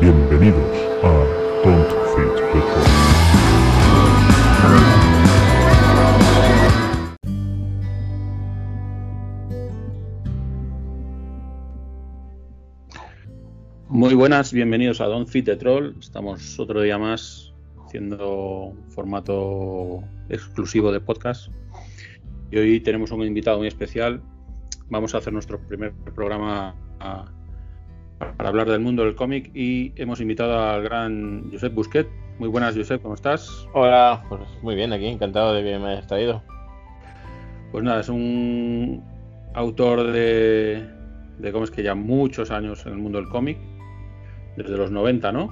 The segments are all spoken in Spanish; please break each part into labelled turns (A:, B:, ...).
A: Bienvenidos a Don't Fit.
B: Muy buenas, bienvenidos a Don't Fit the Troll. Estamos otro día más haciendo formato exclusivo de podcast. Y hoy tenemos un invitado muy especial. Vamos a hacer nuestro primer programa para hablar del mundo del cómic y hemos invitado al gran Josep Busquet. Muy buenas, Josep, ¿cómo estás?
C: Hola, pues muy bien, aquí encantado de que me hayas traído.
B: Pues nada, es un autor de, de cómics que ya muchos años en el mundo del cómic, desde los 90, ¿no?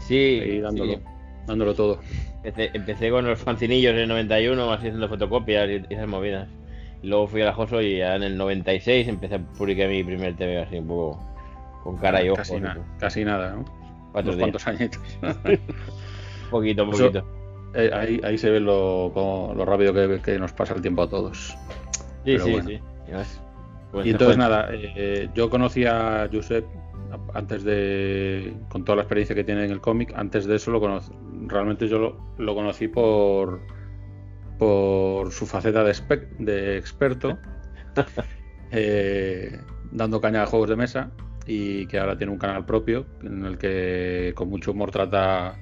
C: Sí,
B: Ahí dándolo,
C: sí.
B: dándolo todo.
C: Empecé, empecé con los fancinillos en el 91, así haciendo fotocopias y, esas movidas. Luego fui a la Joso y ya en el 96 empecé a publicar mi primer TV así un poco con cara y ojos.
B: Casi, na- casi nada, ¿no? Unos cuantos añitos.
C: Poquito,
B: Eso-
C: poquito.
B: Eh, ahí, ahí se ve lo, como- lo rápido que, que nos pasa el tiempo a todos.
C: Sí,
B: pero
C: sí,
B: bueno.
C: sí. Pues
B: y
C: se
B: entonces nada, eh, yo conocí a Josep antes de, con toda la experiencia que tiene en el cómic, antes de eso lo conocí, realmente yo lo, lo conocí por, por su faceta de experto, eh, dando caña a juegos de mesa y que ahora tiene un canal propio en el que con mucho humor trata,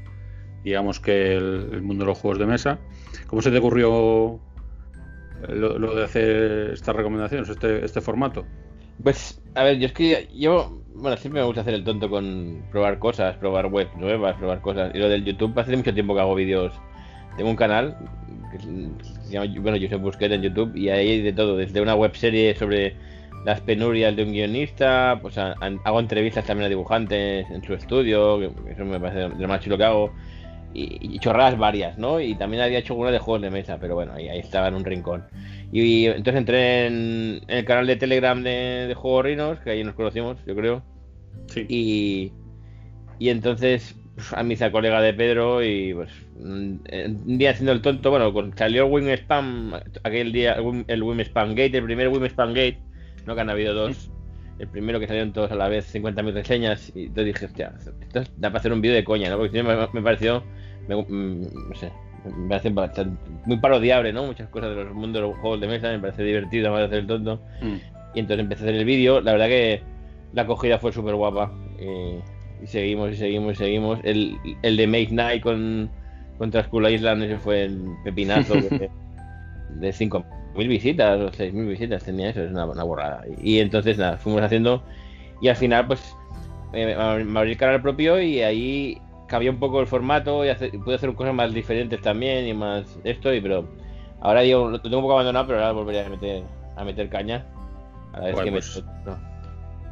B: digamos que el, mundo de los juegos de mesa. ¿Cómo se te ocurrió lo, de hacer estas recomendaciones, este, este formato?
C: Pues, a ver, yo es que yo, bueno, siempre me gusta hacer el tonto con probar cosas, probar web nuevas, probar cosas. Y lo del YouTube, hace mucho tiempo que hago vídeos. Tengo un canal que se llama, bueno, Josep Busquet en YouTube y ahí hay de todo, desde una web serie sobre las penurias de un guionista, pues a- a- hago entrevistas también a dibujantes en su estudio, que eso me parece lo más chulo que hago. Y, y chorradas varias, ¿no? Y también había hecho una de juegos de mesa, pero bueno, ahí, ahí estaba en un rincón. Y, entonces entré en, en el canal de Telegram de, de Juegos Rinos, que ahí nos conocimos, yo creo.
B: Sí.
C: Y, y entonces pues, a mi hice colega de Pedro y pues un día haciendo el tonto, bueno, salió el Wim Spam, aquel día, el Wim, el Wim Spam Gate, el primer Wim Spam Gate, no que han habido dos. El primero que salieron todos a la vez, 50.000 reseñas, y yo dije, hostia, esto da para hacer un vídeo de coña, ¿no? Porque si no me, pareció, me, mm, no sé, me muy parodiable, ¿no? Muchas cosas de los mundos de los juegos de mesa, me parece divertido, me parece el tonto.
B: Mm.
C: Y entonces empecé a hacer el vídeo, la verdad que la acogida fue súper guapa. Eh, y seguimos, y seguimos, y seguimos. El, el de Make Night con, contra Island, ese fue el pepinazo de mil visitas o seis mil visitas tenía eso, es una, borrada. Y, entonces nada, fuimos haciendo y al final pues eh, me abrí el canal propio y ahí cambié un poco el formato y, hace, pude hacer cosas más diferentes también y más esto y pero ahora yo lo tengo un poco abandonado pero ahora volvería a meter a meter caña. A la me...
B: Pues,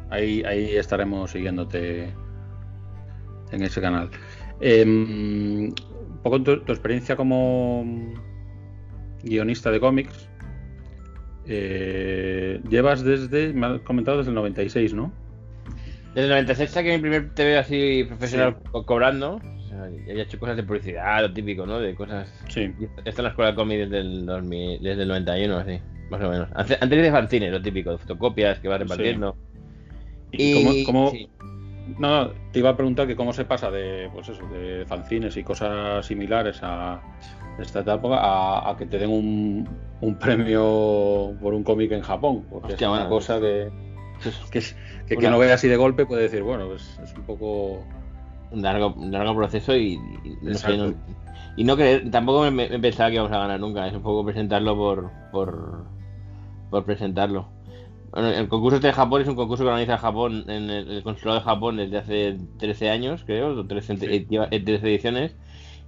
B: ahí, ahí estaremos siguiéndote en ese canal. Em, un poco tu experiencia como guionista de cómics eh, llevas desde, me has comentado desde el 96, ¿no?
C: Desde el 96 saqué mi primer TV así profesional co- cobrando. O sea, ya había hecho cosas de publicidad, lo típico, ¿no? De cosas.
B: Sí.
C: Está en la escuela de cómic desde el, 2000 desde el 91, así, más o menos. Antes antes de fanzines, lo típico, de fotocopias que vas repartiendo.
B: ¿Y cómo,
C: sí.
B: No, te iba a preguntar que cómo se pasa de, pues eso, de fanzines y cosas similares a esta etapa a, a que te den un, un premio por un cómic en Japón, porque
C: Hostia,
B: es una cosa que, que, es- que
C: Una-
B: quien lo ve así de golpe puede decir, bueno, pues es un poco...
C: un largo, largo proceso y, y no sé, no- y no creer, tampoco me, me pensaba que íbamos a ganar nunca, es un poco presentarlo por, por, por presentarlo. Bueno, el concurso este de Japón es un concurso que organiza Japón en el, el consulado de Japón desde hace 13 años, creo, o 13,
B: Sí.
C: eh, lleva- eh, 13 ediciones,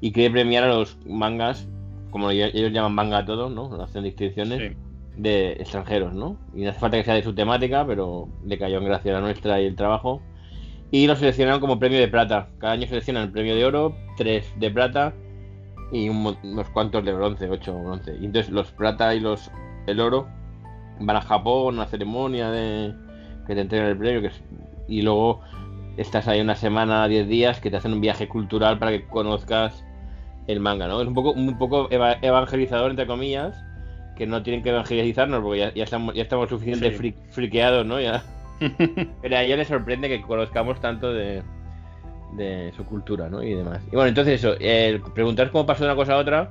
C: y quiere premiar a los mangas, como ellos llaman manga a todo, ¿no? Hacen distinciones
B: Sí.
C: de extranjeros, ¿no? Y no hace falta que sea de su temática, pero le cayó en gracia la nuestra y el trabajo. Y lo seleccionaron como premio de plata. Cada año seleccionan el premio de oro, tres de plata y un unos cuantos de bronce, ocho bronce. Y entonces los plata y los el oro van a Japón, una ceremonia de que te entregan el premio, que es- y luego estás ahí una semana, diez días, que te hacen un viaje cultural para que conozcas el manga, ¿no? Es un poco, un poco eva- evangelizador, entre comillas, que no tienen que evangelizarnos porque ya, ya estamos, ya estamos suficientemente
B: Sí.
C: fri- friqueados, ¿no? Ya. Pero a ellos les sorprende que conozcamos tanto de, de su cultura, ¿no? Y demás. Y bueno, entonces eso, el preguntar cómo pasó de una cosa a otra,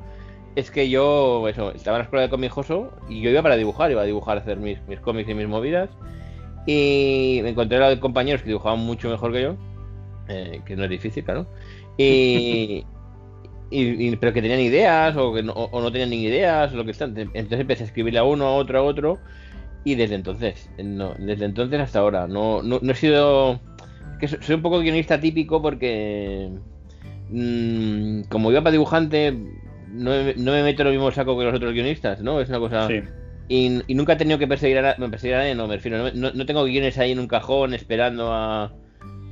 C: es que yo, eso, estaba en la escuela de cómic Joso y yo iba para dibujar, iba a dibujar, hacer mis, mis cómics y mis movidas. Y me encontré a compañeros que dibujaban mucho mejor que yo, eh, que no es difícil, claro. Y, y, pero que tenían ideas o, que no, o no tenían ni ideas, o lo que están. Entonces empecé a escribirle a uno, a otro, a otro. Y desde entonces, no, desde entonces hasta ahora, no, no, no he sido que soy un poco guionista típico porque mmm, como iba para dibujante no me, no me, meto en lo mismo saco que los otros guionistas, ¿no? Es una cosa...
B: Sí.
C: Y, y, nunca he tenido que perseguir a, perseguir a nadie, no, me refiero, no, no, tengo guiones ahí en un cajón esperando a,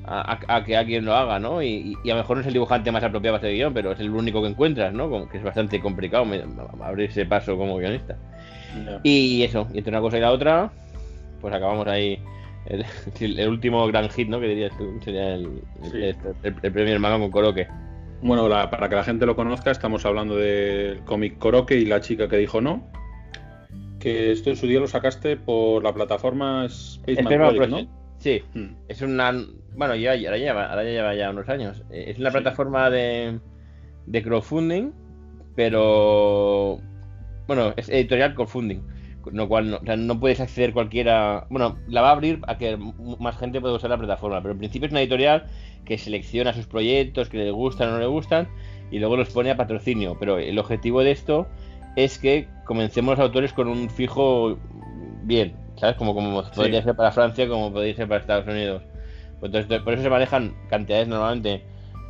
C: a, a que alguien lo haga, ¿no? Y, y, a lo mejor no es el dibujante más apropiado para ese guion, pero es el único que encuentras, ¿no? Como que es bastante complicado me, abrir ese paso como guionista. No. Y eso, y entre una cosa y la otra, pues acabamos ahí el, el, último gran hit, ¿no? Que dirías tú, sería el, sí. el, el, el premio hermano con Coroque.
B: Bueno, la, para que la gente lo conozca, estamos hablando del cómic Coroque y la chica que dijo no. Que esto en su día lo sacaste por la plataforma Spaceman Project, Project, ¿no?
C: Sí, hmm. es una. Bueno, ya, ahora, lleva, ahora ya lleva ya unos años. Es una sí. plataforma de, de crowdfunding, pero. Bueno, es editorial crowdfunding lo cual no, o sea, no, puedes acceder cualquiera. Bueno, la va a abrir a que más gente pueda usar la plataforma, pero en principio es una editorial que selecciona sus proyectos, que le gustan o no le gustan, y luego los pone a patrocinio. Pero el objetivo de esto es que comencemos los autores con un fijo bien, ¿sabes? Como, como sí. podría ser para Francia, como podría ser para Estados Unidos. Entonces, por eso se manejan cantidades normalmente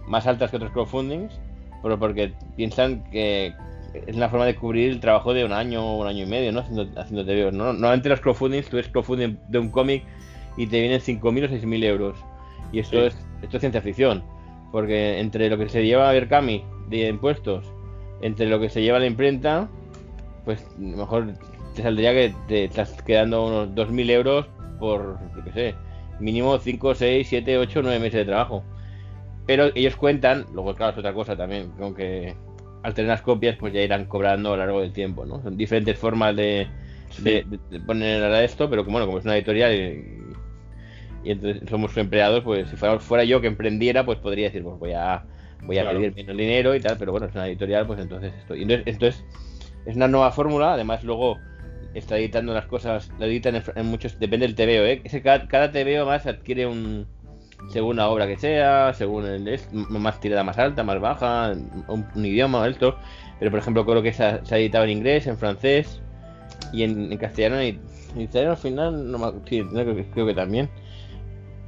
C: más altas que otros crowdfundings, pero porque piensan que es una forma de cubrir el trabajo de un año o un año y medio, ¿no? Haciendo, haciendo TVOs, ¿no? Normalmente los crowdfundings, tú ves crowdfunding de un cómic y te vienen 5.000 o 6.000 euros. Y esto, sí. es, esto es ciencia ficción. Porque entre lo que se lleva a Berkami de impuestos, entre lo que se lleva a la imprenta, pues mejor te saldría que te estás quedando unos 2.000 euros por, yo qué sé, mínimo 5, 6, 7, 8, 9 meses de trabajo. Pero ellos cuentan, luego claro es otra cosa también, como que al tener las copias, pues ya irán cobrando a lo largo del tiempo, ¿no? Son diferentes formas de, sí. de, de, poner a esto, pero que bueno, como es una editorial y, y entonces somos empleados, pues si fuera, fuera, yo que emprendiera, pues podría decir, pues voy a voy a claro. pedir menos dinero y tal, pero bueno, es una editorial, pues entonces estoy. Entonces, entonces es una nueva fórmula, además luego está editando las cosas, lo editan en, en muchos, depende del TVO, ¿eh? Cada, cada TVO más adquiere un según la obra que sea, según el más tirada más alta, más baja, un, idioma esto. Pero por ejemplo creo que se ha, editado en inglés, en francés y en, castellano y en italiano al final no, que, creo que también.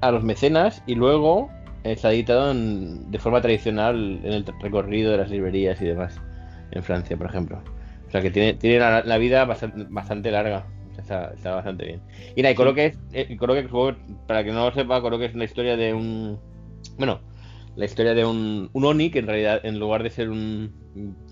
C: A los mecenas y luego eh, se ha editado en, de forma tradicional en el recorrido de las librerías y demás en Francia, por ejemplo. O sea que tiene, tiene la, la vida bastante, bastante larga. Está, está, bastante bien. Y nada, y Coroque es, eh, Coroque, para que no lo sepa, Coroque es una historia de un. Bueno, la historia de un, un Oni que en realidad, en lugar de ser un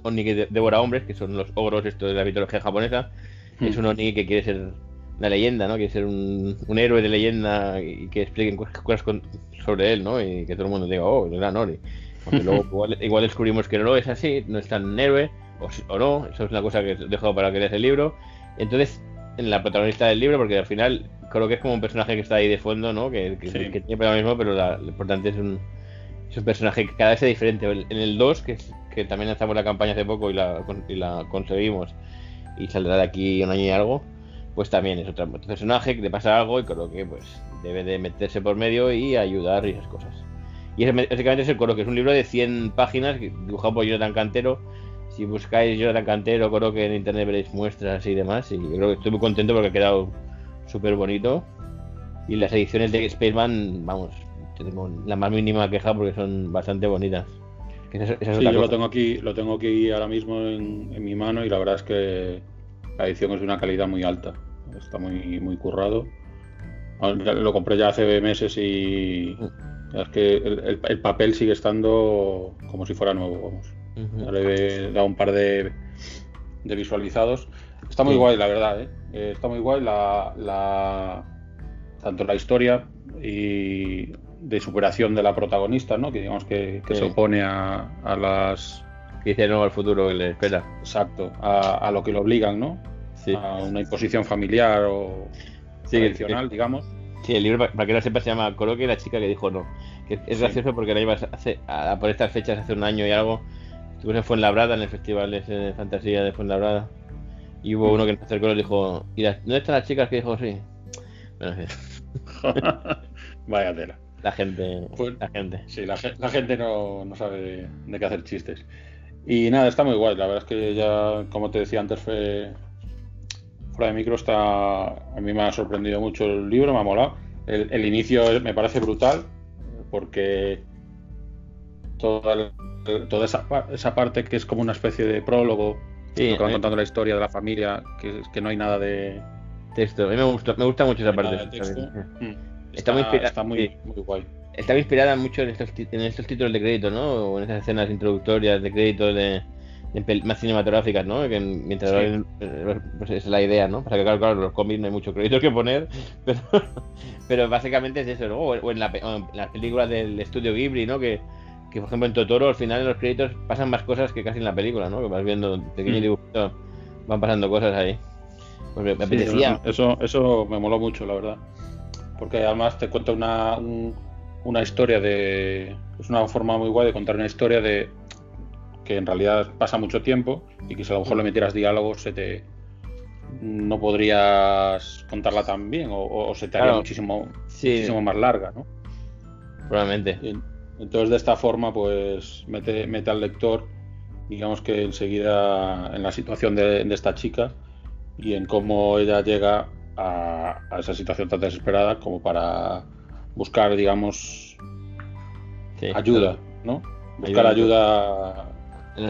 C: Oni que devora hombres, que son los ogros esto de la mitología japonesa, mm. es un Oni que quiere ser una leyenda, ¿no? Quiere ser un, un héroe de leyenda y que expliquen cosas con, sobre él, ¿no? Y que todo el mundo diga, oh, el gran Oni. Aunque luego igual, igual, descubrimos que no lo es así, no es tan héroe, o, o no, eso es una cosa que he dejado para que leas el libro. Entonces, en la protagonista del libro, porque al final creo que es como un personaje que está ahí de fondo, ¿no? Que, que, sí. que tiene lo mismo, pero la, lo importante es un, es un personaje que cada vez es diferente. En el 2, que, que también lanzamos la campaña hace poco y la, y la conseguimos, y saldrá de aquí un año y algo, pues también es otro, otro personaje que le pasa algo y creo que pues debe de meterse por medio y ayudar y esas cosas. Y es, básicamente es el coro, que es un libro de 100 páginas dibujado por Jonathan Cantero si buscáis Jonathan Cantero, creo que en internet veréis muestras y demás. Y creo que estoy muy contento porque ha quedado súper bonito. Y las ediciones de Spaceman, vamos, tengo la más mínima queja porque son bastante bonitas.
B: Esa, esa sí, yo lo tengo aquí, lo tengo aquí ahora mismo en, en, mi mano y la verdad es que la edición es de una calidad muy alta. Está muy, muy currado. Lo compré ya hace meses y mm. es que el, el, el papel sigue estando como si fuera nuevo, vamos. Uh -huh. Le he dado un par de, de visualizados. Está muy sí. guay, la verdad. ¿eh? Eh, está muy guay la, la, tanto la historia y de superación de la protagonista, ¿no? Que digamos que, que sí. se opone a, a, las
C: que dice no al futuro que le espera.
B: Exacto, a, a lo que lo obligan, ¿no? Sí. A una imposición familiar o
C: tradicional, digamos. Sí, el libro, para que no sepa, se llama Coloque la chica que dijo no Que es gracioso porque la ibas hace, a- por estas fechas hace un año y algo. Estuve en Fuenlabrada, en el festival ese de fantasía de Fuenlabrada. Y hubo uno que nos acercó y nos dijo: ¿Y las- dónde están las chicas? Que dijo: Sí. Bueno,
B: Vaya tela.
C: la gente.
B: Pues-
C: La gente.
B: Sí, la, ge- la gente no, no sabe de, qué hacer chistes. Y nada, está muy guay. La verdad es que ya, como te decía antes, fue fuera de micro está. A mí me ha sorprendido mucho el libro, me ha molado. El, el inicio me parece brutal porque toda, el- toda esa, esa parte que es como una especie de prólogo,
C: Sí,
B: lo que van
C: eh,
B: contando la historia de la familia, que, que no hay nada de,
C: texto. A mí me gusta, me gusta mucho esa parte.
B: texto.
C: Está,
B: Mm.
C: Está muy
B: está muy,
C: sí.
B: muy guay.
C: está inspirada mucho en estos, en estos títulos de crédito, ¿no? O en esas escenas introductorias de crédito de, más cinematográficas, ¿no? Que mientras
B: Sí.
C: eh, pues es la idea, ¿no? Pasa que claro, claro, los cómics no hay mucho crédito que poner, pero, pero básicamente es eso, ¿no? O, en, la pe- o en las películas del estudio Ghibli, ¿no? Que, que por ejemplo en Totoro al final en los créditos pasan más cosas que casi en la película, ¿no? Que vas viendo pequeños
B: Mm.
C: dibujitos, van pasando cosas ahí. Pues me, me
B: Sí,
C: apetecía.
B: eso, eso me moló mucho, la verdad. Porque además te cuenta una, un- una historia de. Es una forma muy guay de contar una historia de. que en realidad pasa mucho tiempo y que si a lo mejor le metieras diálogos se te. no podrías contarla tan bien o, o se te haría
C: Claro.
B: muchísimo,
C: Sí,
B: muchísimo más larga, ¿no?
C: probablemente.
B: Y Entonces de esta forma pues mete, mete al lector digamos que enseguida en la situación de, de esta chica y en cómo ella llega a, a esa situación tan desesperada como para buscar digamos
C: Sí.
B: ayuda, ¿no? Buscar
C: Ayuda. En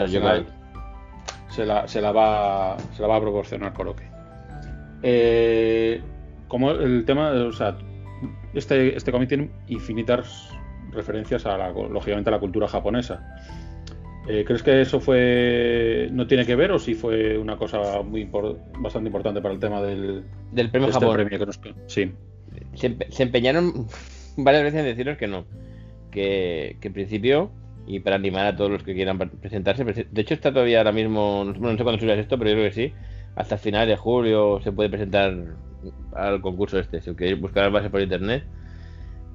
B: se la, se la va se la va a proporcionar Koroke. Eh, como el tema, o sea, este, este cómic tiene infinitas referencias a la, lógicamente a la cultura japonesa. Eh, ¿Crees que eso fue no tiene que ver o si fue una cosa muy bastante importante para el tema del
C: Del
B: de
C: premio
B: este
C: Japón.
B: premio que nos sí
C: se, empe- se empeñaron varias veces en deciros que no. Que, que en principio, y para animar a todos los que quieran presentarse, prese- de hecho está todavía ahora mismo, no, bueno, no sé cuándo subirás esto, pero yo creo que sí, hasta finales de julio se puede presentar al concurso este, si queréis buscar bases por internet.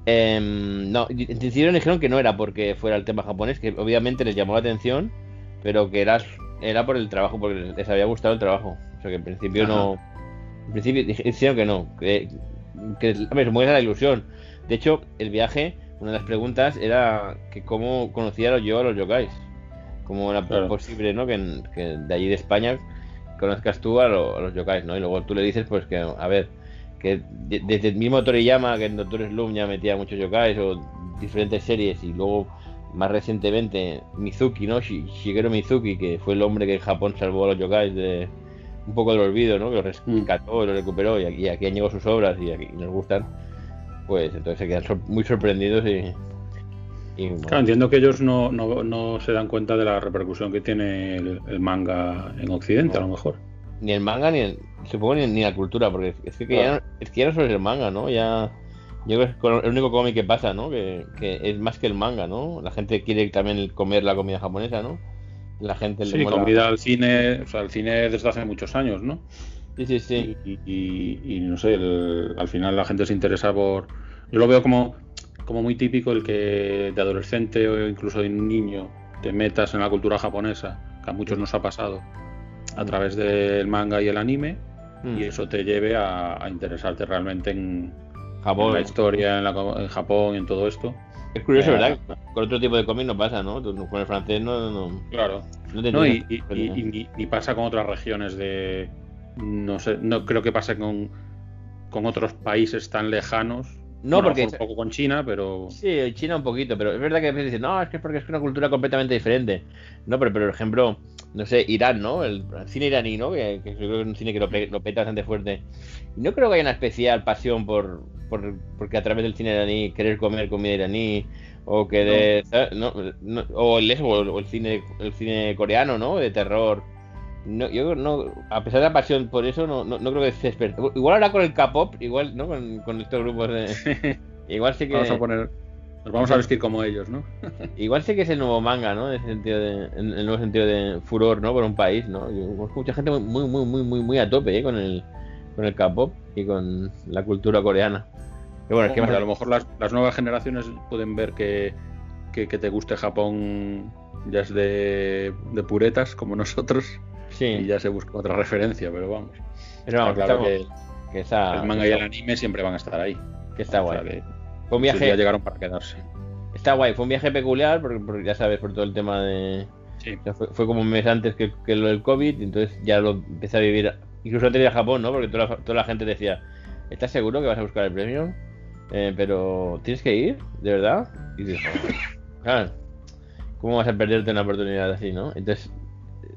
C: Em, no, decidieron dijeron que no era porque fuera el tema japonés, que obviamente les llamó la atención, pero que era, era por el trabajo, porque les había gustado el trabajo. O sea que en principio
B: Ajá.
C: no. En principio dije- dijeron que no, que, que a ver, era la ilusión. De hecho, el viaje, una de las preguntas era que cómo conocía yo a los yokais. Cómo era
B: Claro.
C: posible, ¿no? Que, de allí de España conozcas tú a, lo- a los yokais, ¿no? Y luego tú le dices, pues que, a ver, que de- desde el mismo Toriyama, que en Doctor Slump ya metía muchos yokais, o diferentes series, y luego más recientemente Mizuki, ¿no? Shi- Shigeru Mizuki, que fue el hombre que en Japón salvó a los yokais de un poco del olvido, ¿no? Que los rescató y los recuperó, y aquí, aquí han llegado sus obras y aquí nos gustan, pues entonces se quedan sor- muy sorprendidos y. y, bueno,
B: Claro, entiendo que ellos no, no, no se dan cuenta de la repercusión que tiene el, el manga en Occidente, a lo mejor.
C: Ni el manga ni el, supongo ni, ni la cultura, porque es que, que ya, no, es que ya no solo es el manga, ¿no? Ya yo creo que es con- el único cómic que pasa, ¿no? Que, que es más que el manga, ¿no? La gente quiere también comer la comida japonesa, ¿no? La gente le
B: Sí,
C: mola-
B: comida al cine, o sea, el cine desde hace muchos años, ¿no?
C: Sí, sí, sí.
B: Y, y- y no sé, el- al final la gente se interesa por. Yo lo veo como, como muy típico el que de adolescente o incluso de niño te metas en la cultura japonesa, que a muchos nos ha pasado, a través del manga y el anime,
C: Mm.
B: y eso te lleve a, a interesarte realmente en, en
C: Japón.
B: la historia, en, la, en Japón, en todo esto.
C: Es curioso,
B: Eh,
C: ¿verdad? Con otro tipo de cómic no pasa, ¿no? Con el francés no, no,
B: Claro.
C: no te
B: No, y, y- y- y ni, ni pasa con otras regiones de. No sé, no creo que pase con, con otros países tan lejanos.
C: No,
B: Bueno,
C: porque
B: un poco con China, pero.
C: Sí, China un poquito, pero es verdad que a veces dicen, no, es que es porque es una cultura completamente diferente. No, pero, pero por ejemplo, no sé, Irán, ¿no? El, el cine iraní, ¿no? Que, que yo creo que es un cine que lo, lo peta bastante fuerte. Y no creo que haya una especial pasión por, por porque a través del cine iraní querer comer comida iraní o querer, no, no, o el o el, o el cine el cine coreano, ¿no? De terror. No, yo no, a pesar de la pasión por eso, no, no, no creo que se desperta. Igual ahora con el K-pop, igual, ¿no? Con, con estos grupos de. Igual sí que.
B: Vamos a poner. Nos vamos a vestir como ellos, ¿no?
C: Igual sí que es el nuevo manga, ¿no? En ese sentido de, en el nuevo sentido de furor, ¿no? Por un país, ¿no? Yo conozco mucha gente muy, muy, muy, muy, muy a tope, ¿eh? Con el, con el K-pop y con la cultura coreana. Pero bueno, es que
B: Hombre, a lo mejor las, las nuevas generaciones pueden ver que, que, que te guste Japón ya es de, de puretas como nosotros
C: sí,
B: y ya se busca otra referencia, pero vamos.
C: pero vamos,
B: claro que
C: que está,
B: el manga y el anime siempre van a estar ahí.
C: que está
B: O sea,
C: guay. Fue un viaje,
B: llegaron para quedarse.
C: está guay, fue un viaje peculiar, porque, porque ya sabes, por todo el tema de...
B: Sí.
C: o sea, fue, fue como un mes antes que, que lo del COVID, y entonces ya lo empecé a vivir, incluso antes de ir a Japón, ¿no? Porque toda la, toda la gente decía, ¿estás seguro que vas a buscar el premio? Eh, pero, ¿tienes que ir? ¿De verdad? Y digo, claro, ¿cómo vas a perderte una oportunidad así, no? Entonces,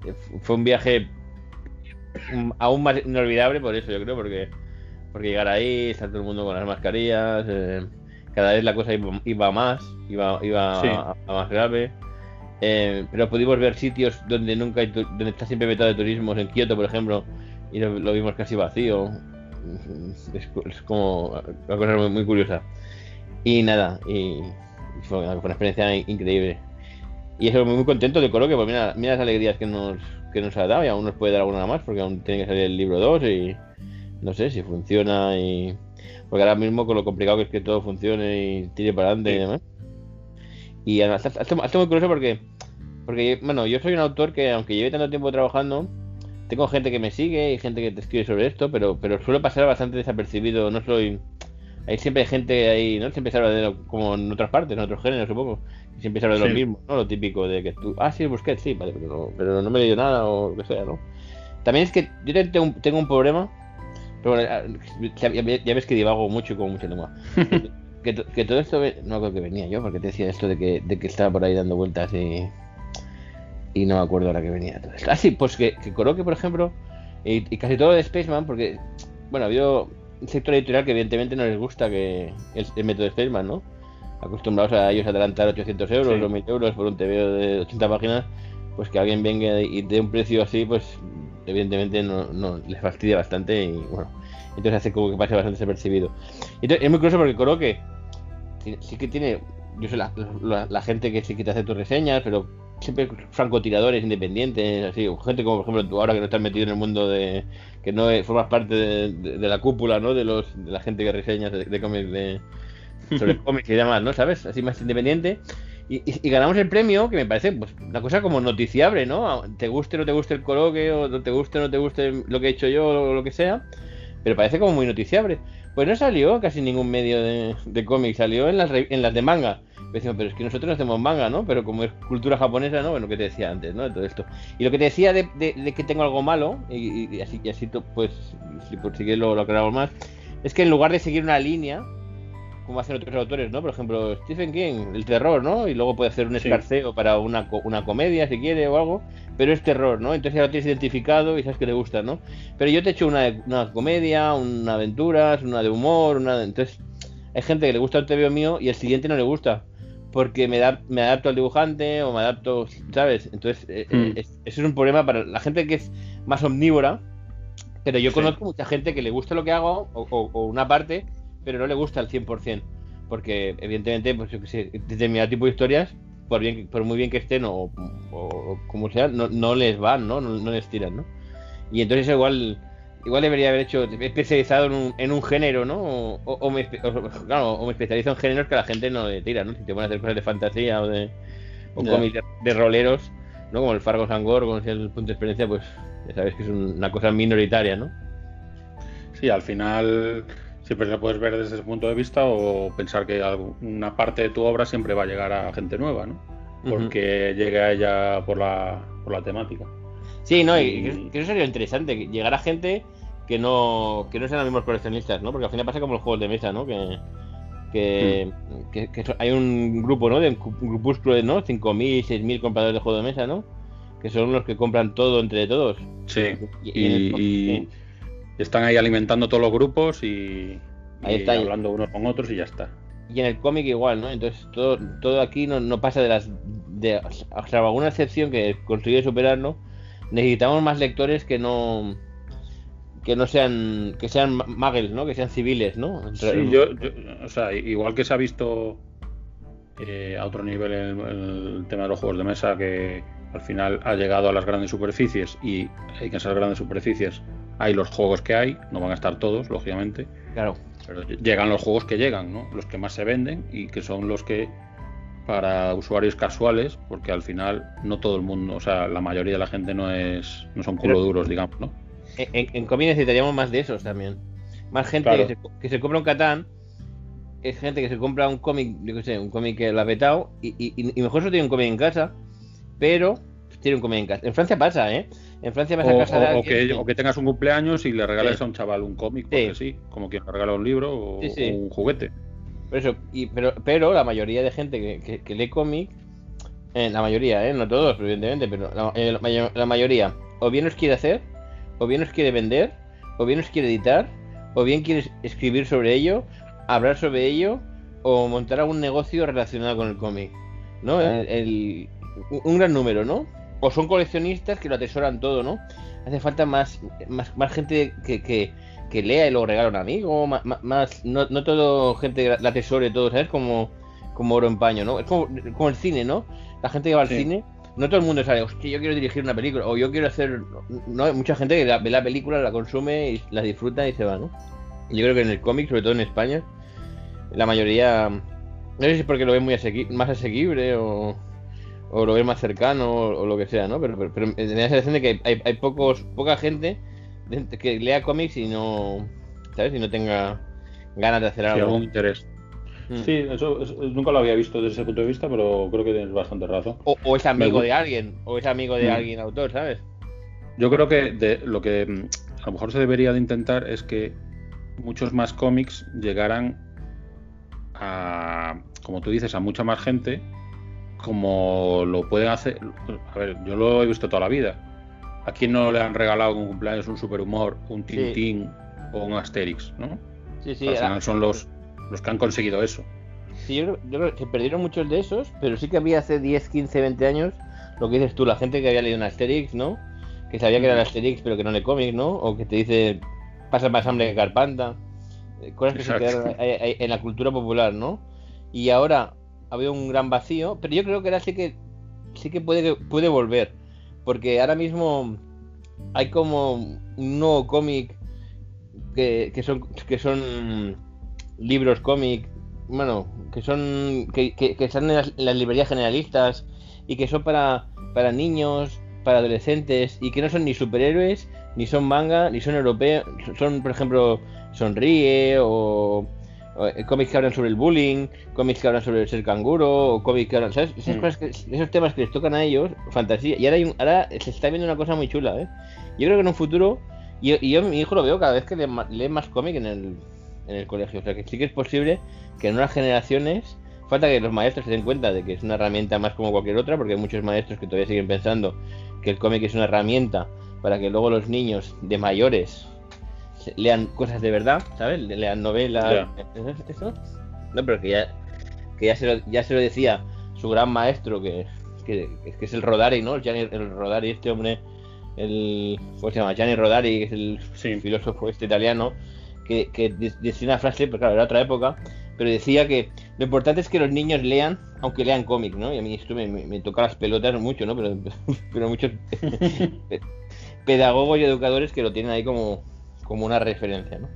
C: eh, fu- fue un viaje mm, aún más inolvidable por eso, yo creo, porque, porque llegar ahí, estar todo el mundo con las mascarillas, eh, cada vez la cosa iba, iba más, iba, iba
B: Sí.
C: a, a más grave. Eh, pero pudimos ver sitios donde nunca hay donde está siempre vetado de turismo, en Kioto, por ejemplo, y lo, lo vimos casi vacío. Es, como una cosa muy, muy curiosa. Y nada, y, y fue, una, fue una experiencia in- increíble. Y eso, muy, muy contento de Coloque, porque mira, mira las alegrías que nos, que nos ha dado y aún nos puede dar alguna más, porque aún tiene que salir el libro 2 y no sé si funciona y... Porque ahora mismo con lo complicado que es que todo funcione y tire para adelante y demás. Y además, está- está muy curioso porque, porque, bueno, yo soy un autor que aunque lleve tanto tiempo trabajando, tengo gente que me sigue y gente que te escribe sobre esto, pero, pero suelo pasar bastante desapercibido, no soy... Hay siempre gente ahí, ¿no? Siempre se habla de lo, como en otras partes, en otros géneros, supongo. Siempre se habla de lo mismo, ¿no? Lo típico de que tú, ah, sí, Busquets, sí, vale, pero no, pero no me he leído nada o lo que sea, ¿no? También es que yo tengo un problema, pero bueno, ah, ya, ves que divago mucho y con mucha lengua. que, que todo esto, no me acuerdo que venía yo, porque te decía esto de que, de que estaba por ahí dando vueltas y, y no me acuerdo ahora que venía todo esto. Ah, sí, pues que, que Coroque, por ejemplo, y, y casi todo de Spaceman, porque, bueno, ha habido un sector editorial que evidentemente no les gusta que el, el método Spaceman, ¿no? Acostumbrados a ellos a adelantar 800 euros
B: Sí.
C: o 1000 euros por un TVO de 80 páginas, pues que alguien venga y dé un precio así, pues evidentemente no, no les fastidia bastante y bueno, entonces hace como que pase bastante desapercibido. Entonces, es muy curioso porque Coroque tiene- sí que tiene, yo sé la, la- la gente que sí que te hace tus reseñas, pero siempre francotiradores independientes, así, gente como por ejemplo tú ahora que no estás metido en el mundo de, que no formas parte de, de- de la cúpula, ¿no? De los, de la gente que reseñas de, de cómics de, sobre cómics y demás, ¿no? ¿Sabes? Así más independiente. Y, ganamos el premio, que me parece pues, una cosa como noticiable, ¿no? Te guste o no te guste el coloque, o te guste o no te guste lo que he hecho yo, o lo que sea, pero parece como muy noticiable. Pues no salió casi ningún medio de, de cómics, salió en las, en las de manga. Pero es que nosotros no hacemos manga, ¿no? Pero como es cultura japonesa, ¿no? Bueno, que te decía antes, ¿no? Todo esto. Y lo que te decía de, de- que tengo algo malo, y, y- así, así pues, si por si quieres lo, lo aclaramos más, es que en lugar de seguir una línea, como hacen otros autores, ¿no? Por ejemplo, Stephen King, el terror, ¿no? Y luego puede hacer un
B: Sí.
C: escarceo para una, una comedia, si quiere, o algo, pero es terror, ¿no? Entonces ya lo tienes identificado y sabes que te gusta, ¿no? Pero yo te he hecho una, una comedia, una aventuras, una de humor, una... Entonces, hay gente que le gusta el TVO mío y el siguiente no le gusta. Porque me, da, me adapto al dibujante o me adapto, ¿sabes? Entonces, eh, eh, es- eso es un problema para la gente que es más omnívora. Pero yo
B: Sí.
C: conozco mucha gente que le gusta lo que hago, o, o- o una parte, pero no le gusta al 100%. Porque, evidentemente, pues yo sé, determinado tipo de historias, por, bien, que- por muy bien que estén o, como sea, no, no les van, ¿no? ¿no? no les tiran, ¿no? Y entonces igual igual debería haber hecho especializado en un, en un género, ¿no? O, o- me, espe- o- claro, o me especializo en géneros que a la gente no le tira, ¿no? Si te ponen a hacer cosas de fantasía o de o cómics de, de roleros, ¿no? Como el Fargo Sangor, como decía el punto de experiencia, pues ya sabes que es un- una cosa minoritaria, ¿no?
B: Sí, al final siempre lo puedes ver desde ese punto de vista o pensar que una parte de tu obra siempre va a llegar a gente nueva, ¿no? Porque llegue a ella por la, por la temática.
C: Sí, no, y
B: Y-
C: que, sería interesante, llegar a gente que no, que no sean los mismos coleccionistas, ¿no? Porque al final pasa como los juegos de mesa, ¿no? Que, que, que- que so- hay un grupo, ¿no? De un grupúsculo de, ¿no? 5.000, 6.000 compradores de juegos de mesa, ¿no? Que son los que compran todo entre todos.
B: Sí,
C: Y- y
B: y, y. están ahí alimentando todos los grupos y,
C: Ahí
B: y
C: está.
B: hablando unos con otros y ya está.
C: Y en el cómic igual, ¿no? Entonces todo, todo aquí no, no pasa de las... De, salvo alguna excepción que consigue superarlo, necesitamos más lectores que no... Que no sean... Que sean muggles, ¿no? Que sean civiles, ¿no? Entre-
B: Sí, yo, yo- o sea, igual que se ha visto eh, a otro nivel el, el tema de los juegos de mesa, que al final ha llegado a las grandes superficies y hay que en esas grandes superficies hay los juegos que hay, no van a estar todos, lógicamente,
C: Claro.
B: Pero llegan los juegos que llegan, ¿no? Los que más se venden y que son los que para usuarios casuales, porque al final no todo el mundo, o sea, la mayoría de la gente no es no son culo duros, digamos, ¿no?
C: En, en necesitaríamos más de esos también. Más gente
B: Claro.
C: que, se, que se compra un Catán, es gente que se compra un cómic, yo qué sé, un cómic que lo ha petado, y, y, y mejor solo tiene un cómic en casa, pero tiene un cómic en casa. En Francia pasa, ¿eh? En Francia vas a
B: O,
C: casa de
B: o- que, o que tengas un cumpleaños y le regales
C: Sí.
B: a un chaval un cómic, porque sí, como quien le regala un libro o,
C: Sí, sí.
B: o un juguete.
C: Por eso, y, pero, pero la mayoría de gente que, que- que lee cómic, eh, la mayoría, ¿eh? no todos, evidentemente, pero la, eh, la mayo- la mayoría, o bien los quiere hacer, o bien los quiere vender, o bien los quiere editar, o bien quiere es- escribir sobre ello, hablar sobre ello, o montar algún negocio relacionado con el cómic. ¿No? El- un gran número, ¿no? O son coleccionistas que lo atesoran todo, ¿no? Hace falta más, más, más gente que, que, que lea y lo regala a un amigo, ma- más, no, no todo gente que la atesore todo, ¿sabes? Como, como oro en paño, ¿no? Es como, como el cine, ¿no? La gente que va al
B: Sí.
C: cine, no todo el mundo sale, hostia, yo quiero dirigir una película, o yo quiero hacer, no, hay mucha gente que la- ve la película, la consume y la disfruta y se va, ¿no? Yo creo que en el cómic, sobre todo en España, la mayoría, no sé si es porque lo ven muy asequi- más asequible o, o lo ven más cercano o, o lo que sea, ¿no? Pero, pero, pero me da la sensación de que hay, hay pocos, poca gente que lea cómics y no, ¿sabes? Y no tenga ganas de hacer
B: Sí,
C: algo.
B: algún interés.
C: Mm.
B: Sí, eso, eso- nunca lo había visto desde ese punto de vista, pero creo que tienes bastante razón.
C: O, o es amigo de alguien, o es amigo de
B: Mm.
C: alguien autor, ¿sabes?
B: Yo creo que de, lo que mm, a lo mejor se debería de intentar es que muchos más cómics llegaran a, como tú dices, a mucha más gente como lo pueden hacer. A ver, yo lo he visto toda la vida. ¿A quién no le han regalado con cumpleaños un superhumor, un
C: Sí.
B: Tintín o un Asterix, no?
C: Sí, sí.
B: Al
C: era-
B: final son los, los que han conseguido eso.
C: sí, yo, creo, yo creo que se perdieron muchos de esos, pero sí que había hace 10, 15, 20 años lo que dices tú, la gente que había leído un Asterix, ¿no? Que sabía que era el Asterix, pero que no lee cómics, ¿no? O que te dice, pasa más hambre que Carpanta. Eh, Cosas que
B: Exacto.
C: se quedaron en la cultura popular, ¿no? Y ahora había un gran vacío, pero yo creo que ahora sí que sí que puede, puede volver. Porque ahora mismo hay como un nuevo cómic que, que son que son libros cómic, bueno, que son que, que- que están en las, librerías generalistas y que son para, para niños, para adolescentes y que no son ni superhéroes, ni son manga, ni son europeos, son por ejemplo Sonríe o, cómics que hablan sobre el bullying, cómics que hablan sobre ser canguro o cómics que hablan, ¿sabes? Esas
B: Mm.
C: cosas que- esos temas que les tocan a ellos, fantasía. Y ahora, hay un- ahora se está viendo una cosa muy chula, ¿eh? Yo creo que en un futuro, y, y yo mi hijo lo veo cada vez que lee, lee más cómic en el, en el colegio. O sea que sí que es posible que en unas generaciones, falta que los maestros se den cuenta de que es una herramienta más como cualquier otra, porque hay muchos maestros que todavía siguen pensando que el cómic es una herramienta para que luego los niños de mayores lean cosas de verdad, ¿sabes? Le- Lean novelas. ¿eso- eso? No, pero que ya, que ya se lo, ya se lo decía su gran maestro, que, que, que es el Rodari, ¿no? El, Gianni- el Rodari, este hombre, el. ¿Cómo se llama? Gianni Rodari, que es el
B: Sí.
C: filósofo este italiano, que, que de- decía una frase, pero claro, era otra época, pero decía que lo importante es que los niños lean, aunque lean cómics, ¿no? Y a mí esto me, me, me toca las pelotas mucho, ¿no? Pero, pero muchos pe- pedagogos y educadores que lo tienen ahí como, como una referencia, ¿no?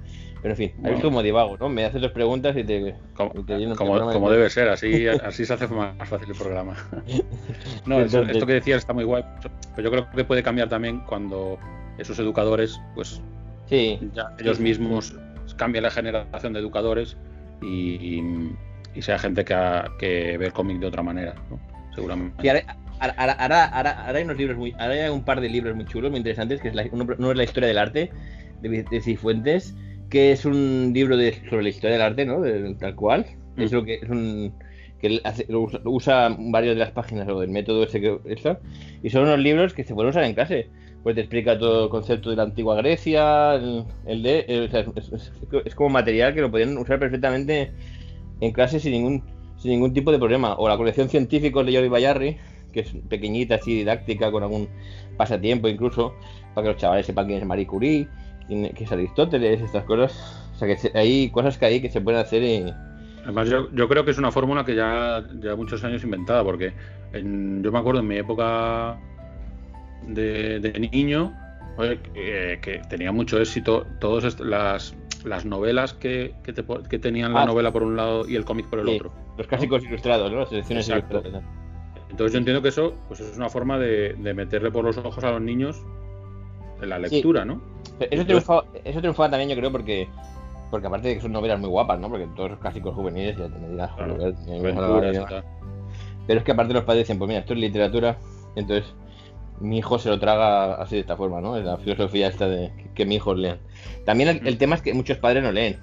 C: Pero en fin,
B: Bueno.
C: es como divago, ¿no? Me haces dos preguntas y te...
B: Como,
C: y te
B: como- como debe ser, así, así se hace más fácil el programa. No,
C: Entonces-
B: esto que decías está muy guay, pero yo creo que puede cambiar también cuando esos educadores, pues
C: Sí,
B: ya ellos mismos cambien la generación de educadores y, y- sea gente que, que ve el cómic de otra manera, ¿no? seguramente.
C: Y ahora, ahora- ahora- ahora hay unos libros muy, ahora hay un par de libros muy chulos, muy interesantes, que es la- uno, uno es la historia del arte de, de Cifuentes, que es un libro de, sobre la historia del arte, ¿no? De- tal cual.
B: Mm.
C: Es lo que es un que hace- lo usa, varias de las páginas o del método ese que está y son unos libros que se pueden usar en clase. Pues te explica todo el concepto de la antigua Grecia, el, el de, el- o sea, es, es- es como material que lo podían usar perfectamente en clase sin ningún sin ningún tipo de problema. O la colección científicos de Jordi Bayarri, que es pequeñita, así didáctica, con algún pasatiempo incluso, para que los chavales sepan quién es Marie Curie, quién es Aristóteles, estas cosas. O sea, que se- hay cosas que hay que se pueden hacer y...
B: Además, yo, yo creo que es una fórmula que ya lleva muchos años inventada, porque en- yo me acuerdo en mi época de, de niño que, que tenía mucho éxito todas las, las novelas que, que, te que tenían la
C: Ah.
B: novela por un lado y el cómic por el
C: Sí,
B: otro.
C: Los clásicos ilustrados, ¿no? Las
B: Exacto.
C: ilustradas.
B: Entonces yo entiendo que eso pues es una forma de, de meterle por los ojos a los niños en la lectura, ¿no?
C: Eso triunfaba, eso triunfaba también, yo creo, porque porque aparte de que son novelas muy guapas, ¿no? Porque todos los clásicos juveniles ya te me dirás,
B: Claro,
C: joder, me- me-
B: Aventuras y
C: me-
B: tal.
C: Pero es que aparte los padres dicen, pues mira, esto es literatura, entonces mi hijo se lo traga así de esta forma, ¿no? Es la filosofía esta de que, que mi hijo lean. También el, el tema es que muchos padres no leen.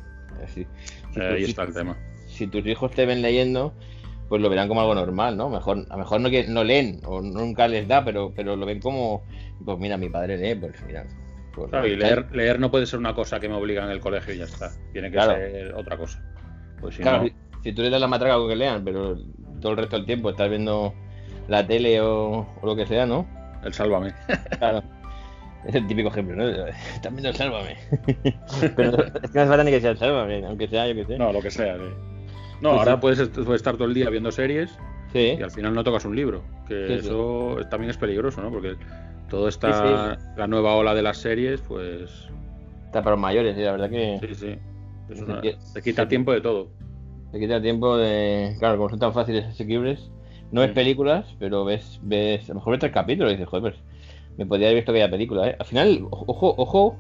C: Si,
B: Ahí
C: tus,
B: está el tema.
C: si tus hijos te ven leyendo, pues lo verán como algo normal, ¿no? Mejor, a lo mejor no, que, no leen o nunca les da, pero, pero lo ven como, pues mira, mi padre lee, pues mira. Pues,
B: Claro, y leer, leer no puede ser una cosa que me obliga en el colegio y ya está. Tiene que
C: Claro.
B: ser otra cosa. Pues si
C: Claro,
B: no,
C: si, si tú le das la matraca con que lean, pero todo el resto del tiempo estás viendo la tele o, o lo que sea, ¿no?
B: el sálvame.
C: Claro. Es el típico ejemplo, ¿no? Están viendo el Sálvame. Pero es que no hace falta ni que sea el Sálvame, aunque sea, yo que sé.
B: No, lo que sea. sí. No, ahora
C: sí.
B: Puedes, est- puedes estar todo el día viendo series
C: Sí,
B: y al final no tocas un libro. Que
C: Sí, sí.
B: eso también es peligroso, ¿no? Porque todo esta,
C: Sí,
B: la nueva ola de las series, pues
C: está para los mayores, y la verdad que
B: sí, sí. Es una- te quita tiempo de todo.
C: te quita tiempo de. Claro, como son tan fáciles asequibles, no ves
B: Mm.
C: películas, pero ves, ves. A lo mejor ves tres capítulos y dices, joder, pues me podría haber visto aquella película, ¿eh? Al final, ojo, ojo,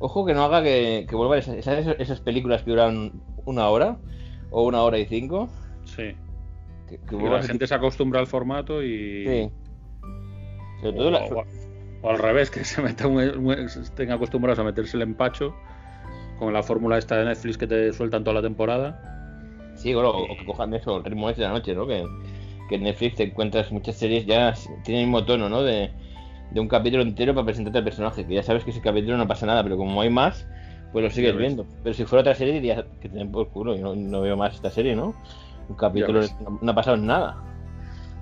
C: ojo que no haga que, que vuelvan esas, esas, películas que duran una hora o una hora y cinco.
B: Sí.
C: Que, que
B: la gente se acostumbra al formato y.
C: Sí.
B: O,
C: la-
B: o- o al revés, que se meta un- estén acostumbrados a meterse el empacho con la fórmula esta de Netflix que te sueltan toda la temporada.
C: Sí, bueno, o, que cojan eso, el ritmo de la noche, ¿no? Que, que en Netflix te encuentras muchas series ya tienen el mismo tono, ¿no? De, de un capítulo entero para presentarte al personaje, que ya sabes que ese capítulo no pasa nada, pero como hay más, pues lo sigues viendo. Pero si fuera otra serie dirías que te den por culo, yo no, no veo más esta serie, ¿no? Un capítulo no, no ha pasado nada.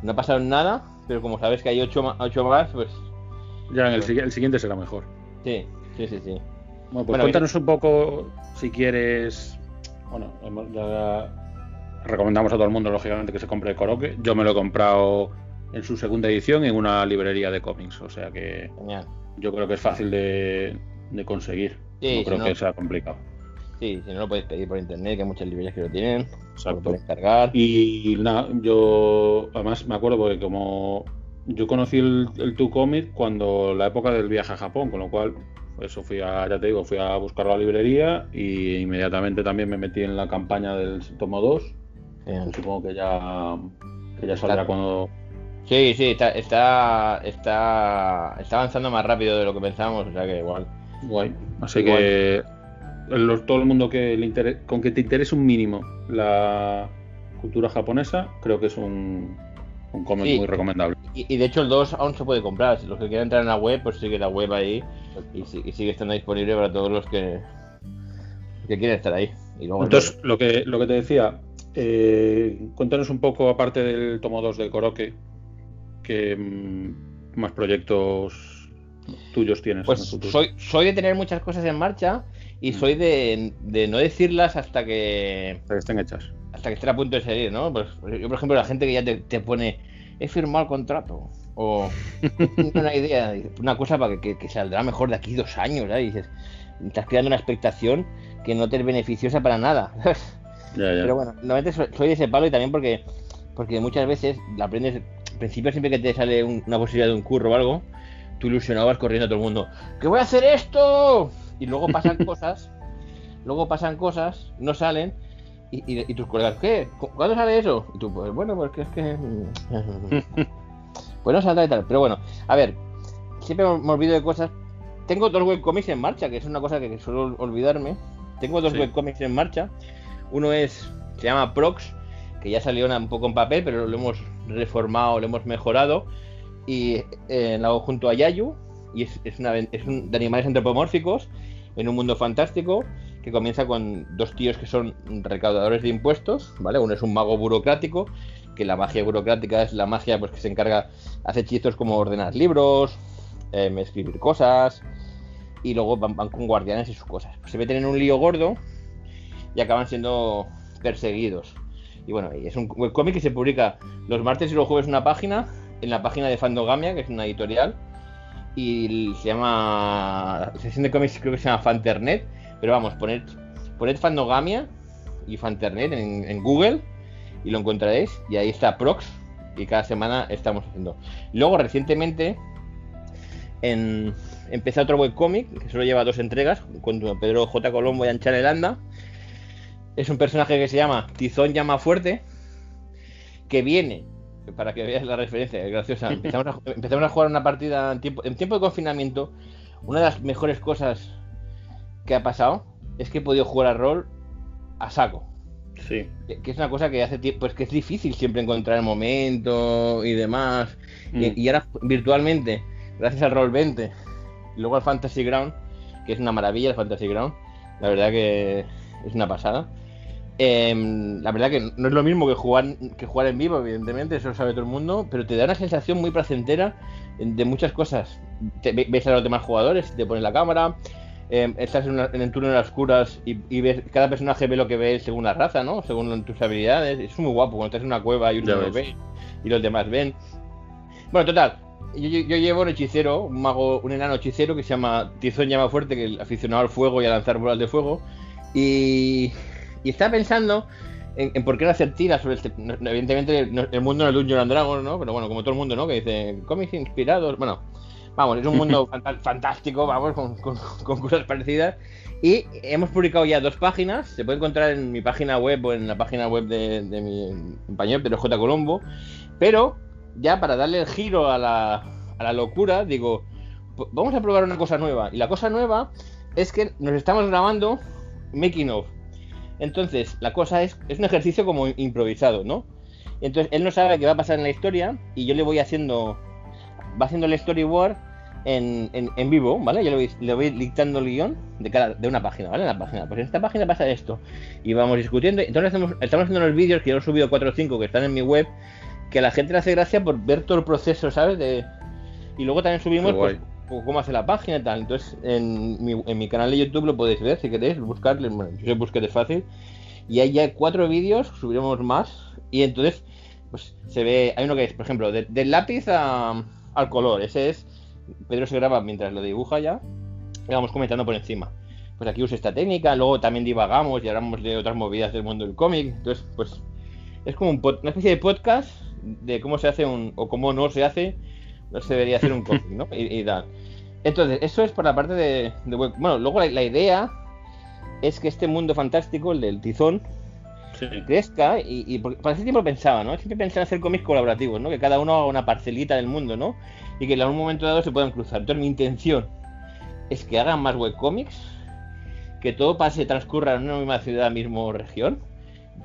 C: No ha pasado nada, pero como sabes que hay ocho, más, pues
B: Ya en el, sigui- el siguiente será mejor.
C: sí, sí, sí, sí.
B: Bueno, pues
C: Bueno,
B: cuéntanos un poco, si quieres. Bueno, hemos- ya recomendamos a todo el mundo, lógicamente, que se compre el Koroke. Yo me lo he comprado en su segunda edición en una librería de cómics, o sea que
C: Genial.
B: yo creo que es fácil de, de conseguir.
C: Sí,
B: no creo
C: no-
B: que sea complicado.
C: Sí, si no lo podéis pedir por internet, que hay muchas librerías que lo tienen,
B: Exacto.
C: lo pueden cargar.
B: Y nada, yo además me acuerdo porque como yo conocí el, el Tu Comic cuando la época del viaje a Japón, con lo cual eso fui a, ya te digo, fui a buscar la librería y inmediatamente también me metí en la campaña del tomo 2.
C: Genial.
B: Supongo que ya que ya saldrá cuando
C: Sí, sí, está, está, está, está avanzando más rápido de lo que pensábamos, o sea que igual.
B: guay. Así
C: Igual.
B: que el- todo el mundo que le interese, con que te interese un mínimo la cultura japonesa, creo que es un, un cómic
C: Sí.
B: muy recomendable.
C: Y, y de hecho el 2 aún se puede comprar, si los que quieran entrar en la web, pues sigue la web ahí y, y sigue estando disponible para todos los que, que quieren estar ahí. Y luego,
B: Entonces, lo que, lo que te decía, eh, cuéntanos un poco, aparte del tomo 2 del Koroke, que mm, más proyectos tuyos tienes en el
C: pues soy, soy de tener muchas cosas en marcha y
B: Mm.
C: soy de, de no decirlas hasta que
B: Que estén hechas.
C: hasta que estén a punto de salir, ¿no? Pues yo, por ejemplo, la gente que ya te, te pone, he firmado el contrato, o una idea, una cosa para que, que- que saldrá mejor de aquí dos años, ¿eh? Y dices, estás creando una expectación que no te es beneficiosa para nada.
B: Ya, ya.
C: Pero bueno, normalmente soy, soy de ese palo y también porque, porque muchas veces la aprendes, al principio siempre que te sale un- una posibilidad de un curro o algo, tú ilusionado vas corriendo a todo el mundo, ¡que voy a hacer esto! Y luego pasan cosas, luego pasan cosas, no salen, y, y- y tus colegas, ¿qué? ¿Cu- ¿Cuándo sale eso? Y tú, pues bueno, pues que es que... pues no saldrá y tal, pero bueno, a ver, siempre me olvido de cosas. Tengo dos webcomics en marcha, que es una cosa que, suelo olvidarme. Tengo dos
B: Sí.
C: webcomics en marcha. Uno es, se llama Prox, que ya salió un poco en papel, pero lo hemos reformado, lo hemos mejorado. Y eh, lo hago junto a Yayu. Y es, es, es un, de animales antropomórficos en un mundo fantástico que comienza con dos tíos que son recaudadores de impuestos, ¿vale? Uno es un mago burocrático, que la magia burocrática es la magia pues, que se encarga, hace hechizos como ordenar libros, em, escribir cosas, y luego van, con guardianes y sus cosas. Se meten en un lío gordo y acaban siendo perseguidos. Y bueno, es un webcómic que se publica los martes y los jueves en una página, en la página de Fandogamia, que es una editorial, y se llama, la sección de cómics creo que se llama Fanternet, Pero vamos, poned, poned Fandogamia y Fanternet en, en Google y lo encontraréis. Y ahí está Prox. Y cada semana estamos haciendo. Luego, recientemente, en, empecé otro webcomic que solo lleva dos entregas con Pedro J. Colombo y Anchan Elanda. Es un personaje que se llama Tizón Llama Fuerte, que viene, para que veas la referencia, es graciosa. Empezamos a, empezamos a jugar una partida en tiempo, en tiempo de confinamiento. Una de las mejores cosas que ha pasado es que he podido jugar a rol a saco.
B: Sí.
C: Que, es una cosa que hace tiempo, pues que es difícil siempre encontrar el momento y demás.
B: Mm.
C: Y, y ahora virtualmente, gracias al Roll 20, y luego al Fantasy Ground, que es una maravilla el Fantasy Ground, la verdad que es una pasada. Em, la verdad que no es lo mismo que jugar, que jugar en vivo, evidentemente, eso lo sabe todo el mundo, pero te da una sensación muy placentera de muchas cosas. Te, ves a los demás jugadores, te pones la cámara, em, estás en, una- en el turno de las curas y, y ves, cada personaje ve lo que ve según la raza, ¿no? Según tus habilidades. Es muy guapo cuando estás en una cueva y uno lo ve y los demás ven. Bueno, total. Yo, yo- yo llevo un hechicero, un mago, un enano hechicero que se llama Tizón Llama Fuerte, que es aficionado al fuego y a lanzar bolas de fuego. Y, y estaba pensando en, en por qué no hacer tiras sobre este. no- evidentemente, no- el mundo no es Dungeon and Dragons, ¿no? Pero bueno, como todo el mundo, ¿no? Que dice cómics inspirados. Bueno, vamos, es un mundo fantástico, vamos, con, con- con cosas parecidas. Y hemos publicado ya dos páginas. Se puede encontrar en mi página web o en la página web de, de mi compañero Pedro J. Colombo. Pero ya para darle el giro a la, a la locura, digo, "P- vamos a probar una cosa nueva. Y la cosa nueva es que nos estamos grabando making of. Entonces, la cosa es, es un ejercicio como improvisado, ¿no? Entonces, él no sabe qué va a pasar en la historia y yo le voy haciendo, va haciendo el storyboard en, en, en vivo, ¿vale? Yo le voy, le voy dictando el guion de, cada, de una página, ¿vale? En la página. Pues en esta página pasa esto. Y vamos discutiendo. Entonces, hacemos- estamos haciendo los vídeos que yo he subido 4 o 5 que están en mi web, que a la gente le hace gracia por ver todo el proceso, ¿sabes? De... Y luego también subimos pues, cómo hace la página y tal. Entonces, en mi, canal de YouTube lo podéis ver si queréis, buscarle. Bueno, yo sé buscar es fácil. Y hay ya cuatro vídeos, subiremos más. Y entonces, pues se ve. Hay uno que es, por ejemplo, de- del lápiz a- al color. Ese es. Pedro se graba mientras lo dibuja ya. Y vamos comentando por encima. Pues aquí uso esta técnica, luego también divagamos y hablamos de otras movidas del mundo del cómic. Entonces, pues es como un una especie de podcast de cómo se hace un. o cómo no se hace. No se debería hacer un cómic, ¿no? Y, y tal. Entonces, eso es por la parte de, de web. Bueno, luego la, la idea es que este mundo fantástico, el del tizón,
B: Sí.
C: crezca y, y por, por ese tiempo pensaba, ¿no? Siempre pensaba en hacer cómics colaborativos, ¿no? Que cada uno haga una parcelita del mundo, ¿no? Y que en algún momento dado se puedan cruzar. Entonces mi intención es que hagan más webcomics, que todo pase, transcurra en una misma ciudad, mismo región,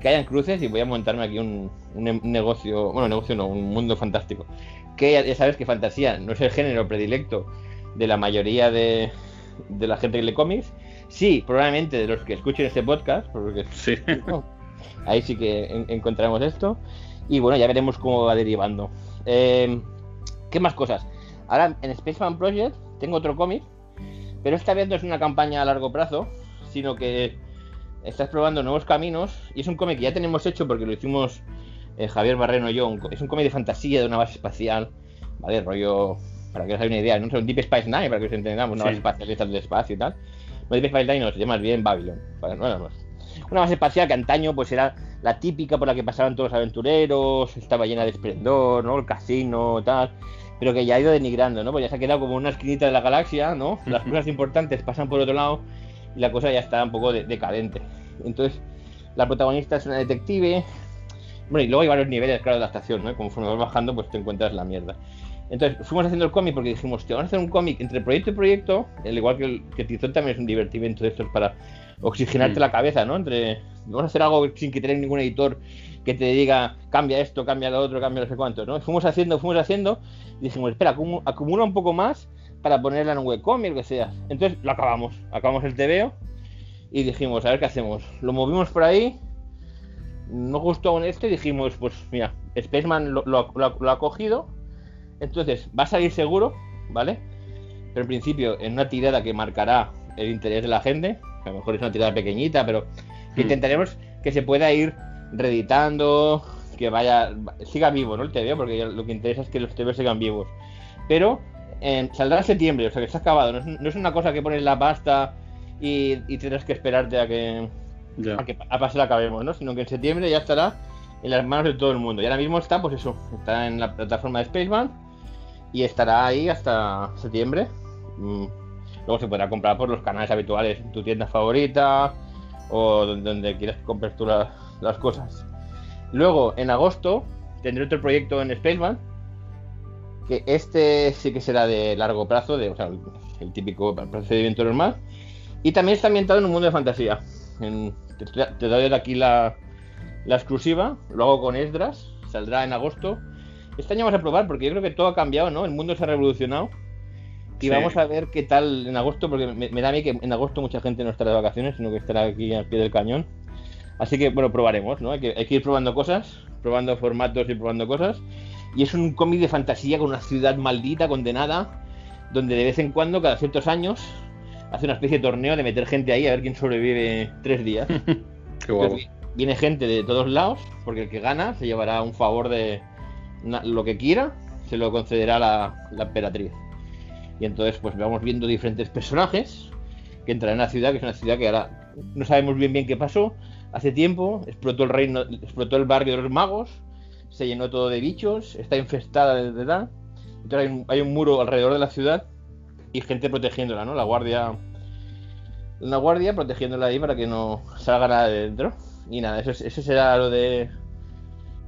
C: que hayan cruces y voy a montarme aquí un, un ne- un negocio, bueno, negocio no, un mundo fantástico. Que ya, ya sabes que fantasía no es el género predilecto de la mayoría de, de la gente que lee cómics. Sí, probablemente de los que escuchen este podcast, porque
B: Sí.
C: no. Ahí sí que en- encontramos esto. Y bueno, ya veremos cómo va derivando. Eh, ¿Qué más cosas? Ahora en Spaceman Project tengo otro cómic, pero esta vez no es una campaña a largo plazo, sino que estás probando nuevos caminos. Y es un cómic que ya tenemos hecho porque lo hicimos eh, Javier Barreno y yo. un es un cómic de fantasía de una base espacial, ¿vale? Rollo, para que os hagáis una idea, no es un Deep Space Nine, para que os entendamos, una
B: Sí.
C: base espacial del espacio y tal. No, Deep Space Nine no, se llama más bien Babylon. Para, bueno, una base espacial que antaño pues era la típica por la que pasaban todos los aventureros, estaba llena de esplendor, ¿no? El casino, tal, pero que ya ha ido denigrando, ¿no? Pues ya se ha quedado como una esquinita de la galaxia, ¿no? Las cosas importantes pasan por otro lado y la cosa ya está un poco de- decadente. Entonces, la protagonista es una detective. Bueno, y luego hay varios niveles, claro, de adaptación, ¿no? Conforme vas bajando, pues te encuentras la mierda. Entonces, fuimos haciendo el cómic porque dijimos, te vamos a hacer un cómic entre proyecto y proyecto, al igual que el que Tizón también es un divertimento de estos para oxigenarte
B: Mm.
C: la cabeza, ¿no? Entre vamos a hacer algo sin que tener ningún editor que te diga cambia esto, cambia lo otro, cambia no sé cuánto, ¿no? Fuimos haciendo, fuimos haciendo y dijimos, espera, acumu- acumula un poco más para ponerla en un webcomic, lo que sea. Entonces lo acabamos, acabamos el TVO y dijimos, a ver qué hacemos. Lo movimos por ahí, no gustó con este dijimos, pues mira, Spaceman lo, lo- lo- lo ha cogido, entonces va a salir seguro, ¿vale? Pero en principio en una tirada que marcará el interés de la gente, a lo mejor es una tirada pequeñita, pero
B: Hmm.
C: intentaremos que se pueda ir reeditando, que vaya, siga vivo, ¿no? El TVO, porque lo que interesa es que los TVO sigan vivos. Pero eh, saldrá en septiembre, o sea que está acabado, no es, no es una cosa que pones la pasta y, y tendrás que esperarte a que,
B: Ya.
C: a que a pasar acabemos, ¿no? Sino que en septiembre ya estará en las manos de todo el mundo. Y ahora mismo está, pues eso, está en la plataforma de Spaceman y estará ahí hasta septiembre. Mm, Luego se podrá comprar por los canales habituales, tu tienda favorita o donde, donde quieras que compres tú la- las cosas. Luego, en agosto, tendré otro proyecto en Spaceman, que este sí que será de largo plazo, de, o sea, el, el típico procedimiento normal. Y también está ambientado en un mundo de fantasía. En- te, te doy de aquí la, la exclusiva, lo hago con Esdras, saldrá en agosto. Este año vamos a probar porque yo creo que todo ha cambiado, ¿no? El mundo se ha revolucionado. Y
B: Sí.
C: vamos a ver qué tal en agosto, porque me, me da a mí que en agosto mucha gente no estará de vacaciones, sino que estará aquí al pie del cañón. Así que, bueno, probaremos, ¿no? Hay que, hay que ir probando cosas, probando formatos y probando cosas. Y es un cómic de fantasía con una ciudad maldita, condenada, donde de vez en cuando, cada ciertos años, hace una especie de torneo de meter gente ahí a ver quién sobrevive tres días.
B: Qué guapo.
C: Entonces, viene gente de todos lados, porque el que gana se llevará un favor de lo que quiera, se lo concederá la, la emperatriz. Y entonces, pues vamos viendo diferentes personajes que entran en la ciudad, que es una ciudad que ahora no sabemos bien bien qué pasó. Hace tiempo explotó el reino, explotó el barrio de los magos, se llenó todo de bichos, está infestada de edad. Entonces hay un, hay un muro alrededor de la ciudad y gente protegiéndola, ¿no? La guardia una guardia protegiéndola ahí para que no salga nada de dentro. Y nada, eso, es- eso será lo de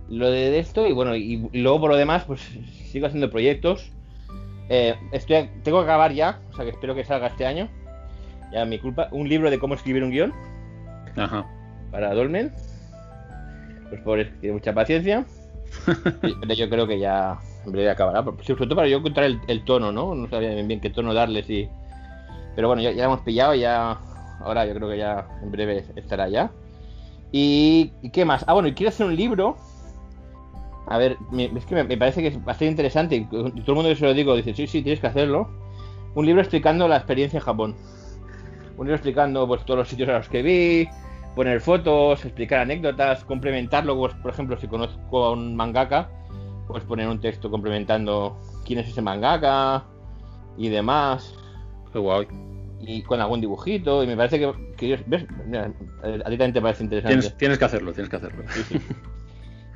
C: lo de esto. Y bueno, y, y luego por lo demás, pues sigo haciendo proyectos. Eh, estoy, tengo que acabar ya, o sea que espero que salga este año. Ya mi culpa. Un libro de cómo escribir un guion
B: Ajá.
C: para Dolmen. Los pobres tienen mucha paciencia. Pero yo creo que ya en breve acabará. Pero, Sobre todo para yo encontrar el, tono, ¿no? No sabía bien, qué tono darles y. Pero bueno, ya, ya hemos pillado ya. Ahora yo creo que ya en breve estará ya. Y, ¿y qué más? Ah, bueno, y quiero hacer un libro. A ver, me- es que me, parece que es bastante interesante. Todo el mundo que se lo digo dice, sí, sí, tienes que hacerlo. Un libro explicando la experiencia en Japón. Un libro explicando pues todos los sitios a los que vi, poner fotos, explicar anécdotas, complementarlo, pues, por ejemplo, si conozco a un mangaka, pues poner un texto complementando quién es ese mangaka y demás,
B: Qué guay.
C: y con algún dibujito, y me parece que, que ¿ves? Mira, a ti también te parece interesante.
B: Tienes, tienes que hacerlo, tienes que hacerlo.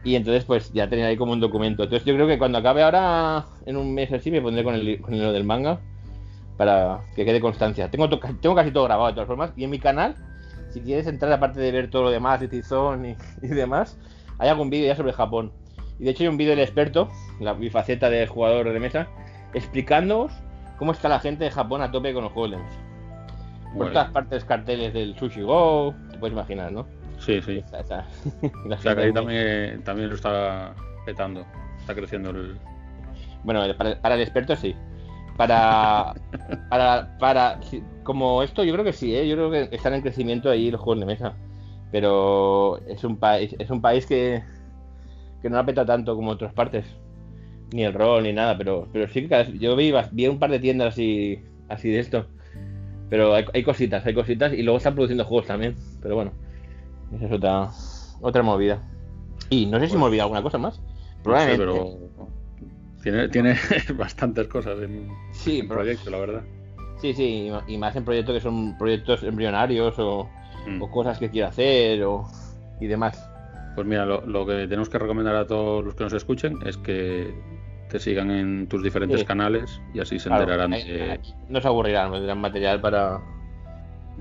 C: Y entonces, pues ya tenía ahí como un documento. Entonces, yo creo que cuando acabe ahora, en un mes así, me pondré con el, con lo del manga para que quede constancia. Tengo, to- tengo casi todo grabado de todas formas. Y en mi canal, si quieres entrar, aparte de ver todo lo demás, de Tizón y, y demás, hay algún vídeo ya sobre Japón. Y de hecho, hay un vídeo del experto, la, mi faceta de jugador de mesa, explicándoos cómo está la gente de Japón a tope con los juegos de mesa. Por todas partes, carteles del Sushi Go, te puedes imaginar, ¿no?
B: Sí, sí.
C: La
B: O sea que ahí también, también lo está petando. Está creciendo el.
C: Bueno, para, para el experto sí. Para, para, para, como esto, yo creo que sí, ¿eh? yo creo que están en crecimiento ahí los juegos de mesa. Pero es un país, es un país que, que no la peta tanto como otras partes. Ni el rol ni nada, pero, pero sí que cada- yo vi, vi un par de tiendas así, así de esto. Pero hay, hay cositas, hay cositas y luego están produciendo juegos también. Pero bueno, esa es otra, otra movida. Y no sé si me he olvidado alguna cosa más.
B: No sé,
C: Probablemente.
B: pero. Tiene, tiene bastantes cosas en
C: Sí, pero-
B: proyecto, la verdad.
C: Sí, sí, y más en proyectos que son proyectos embrionarios o,
B: Mm.
C: o cosas que quiero hacer o, y demás.
B: Pues mira, lo, lo que tenemos que recomendar a todos los que nos escuchen es que te sigan en tus diferentes
C: Sí.
B: canales y así se
C: Claro,
B: enterarán de.
C: no se aburrirán, tendrán material para.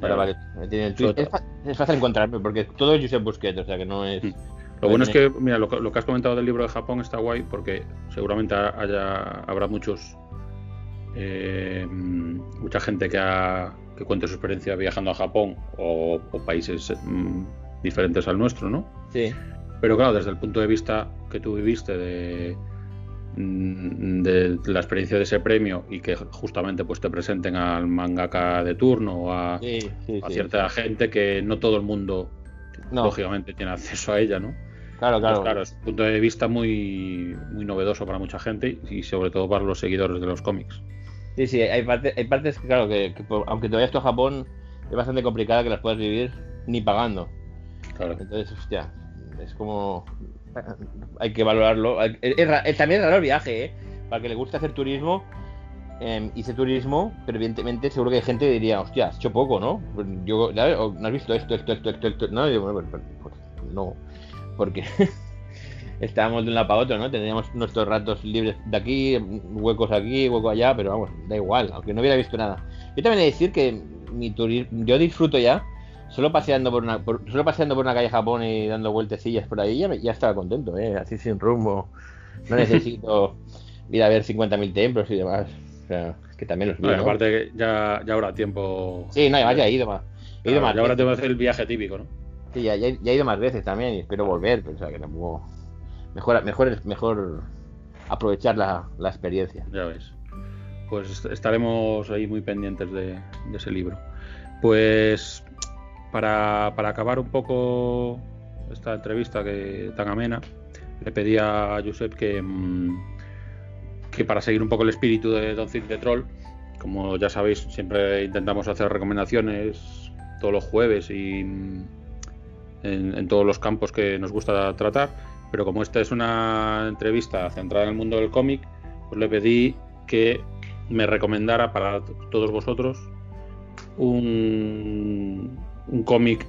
C: para varios. Tweet- es, es fácil encontrarme porque todo es Josep Busquets, o sea que no es.
B: Mm. Lo bueno es que, mira, lo, que- lo que has comentado del libro de Japón está guay porque seguramente haya, habrá muchos, eh, mm, mucha gente que, ha- que cuente su experiencia viajando a Japón o, o países mm, diferentes al nuestro, ¿no?
C: Sí,
B: Pero claro, desde el punto de vista que tú viviste de, de la experiencia de ese premio y que justamente pues te presenten al mangaka de turno o a,
C: sí, sí.
B: a
C: sí.
B: cierta gente que no todo el mundo
C: No,
B: lógicamente tiene acceso a ella, ¿no?
C: claro,
B: Pues
C: claro.
B: claro, es un punto de vista muy, muy novedoso para mucha gente y sobre todo para los seguidores de los cómics.
C: Sí, sí, hay, parte- hay partes que, claro, que, que por- aunque te vayas tú a Japón, es bastante complicada que las puedas vivir ni pagando.
B: Claro.
C: Entonces, hostia, es como. Hay que valorarlo. Es también es raro el viaje, ¿eh? Para que le gusta hacer turismo, em, hice turismo, pero evidentemente seguro que hay gente que diría, hostia, has hecho poco, ¿no? Yo, ¿No has visto esto, esto, esto, esto, esto? No, y digo, bueno, pues, no, porque estábamos de un lado para otro, ¿no? Teníamos nuestros ratos libres de aquí, huecos aquí, hueco allá, pero vamos, da igual, aunque no hubiera visto nada. Yo también he de decir que mi turismo, yo disfruto ya, solo paseando por una, por- solo paseando por una calle Japón y dando vueltecillas por ahí, ya, me- ya estaba contento, ¿eh? Así sin rumbo. No necesito ir a ver 50.000 templos y demás. O sea, que también los
B: Bueno, aparte ya, ya habrá tiempo.
C: Sí, no, además ya he ido más. He ido más
B: ya habrá
C: veces.
B: tiempo de hacer el viaje típico, ¿no?
C: Sí, ya, ya ya he ido más veces también y espero volver, pero o sea que tampoco. Mejor, mejor, mejor aprovechar la, la experiencia.
B: Ya ves. Pues est- estaremos ahí muy pendientes de, de ese libro. Pues para, para acabar un poco esta entrevista que tan amena, le pedí a Josep que, mm, que para seguir un poco el espíritu de Don Cid de Troll, como ya sabéis, siempre intentamos hacer recomendaciones todos los jueves y en, en todos los campos que nos gusta tratar, pero como esta es una entrevista centrada en el mundo del cómic, pues le pedí que me recomendara para todos vosotros un, un cómic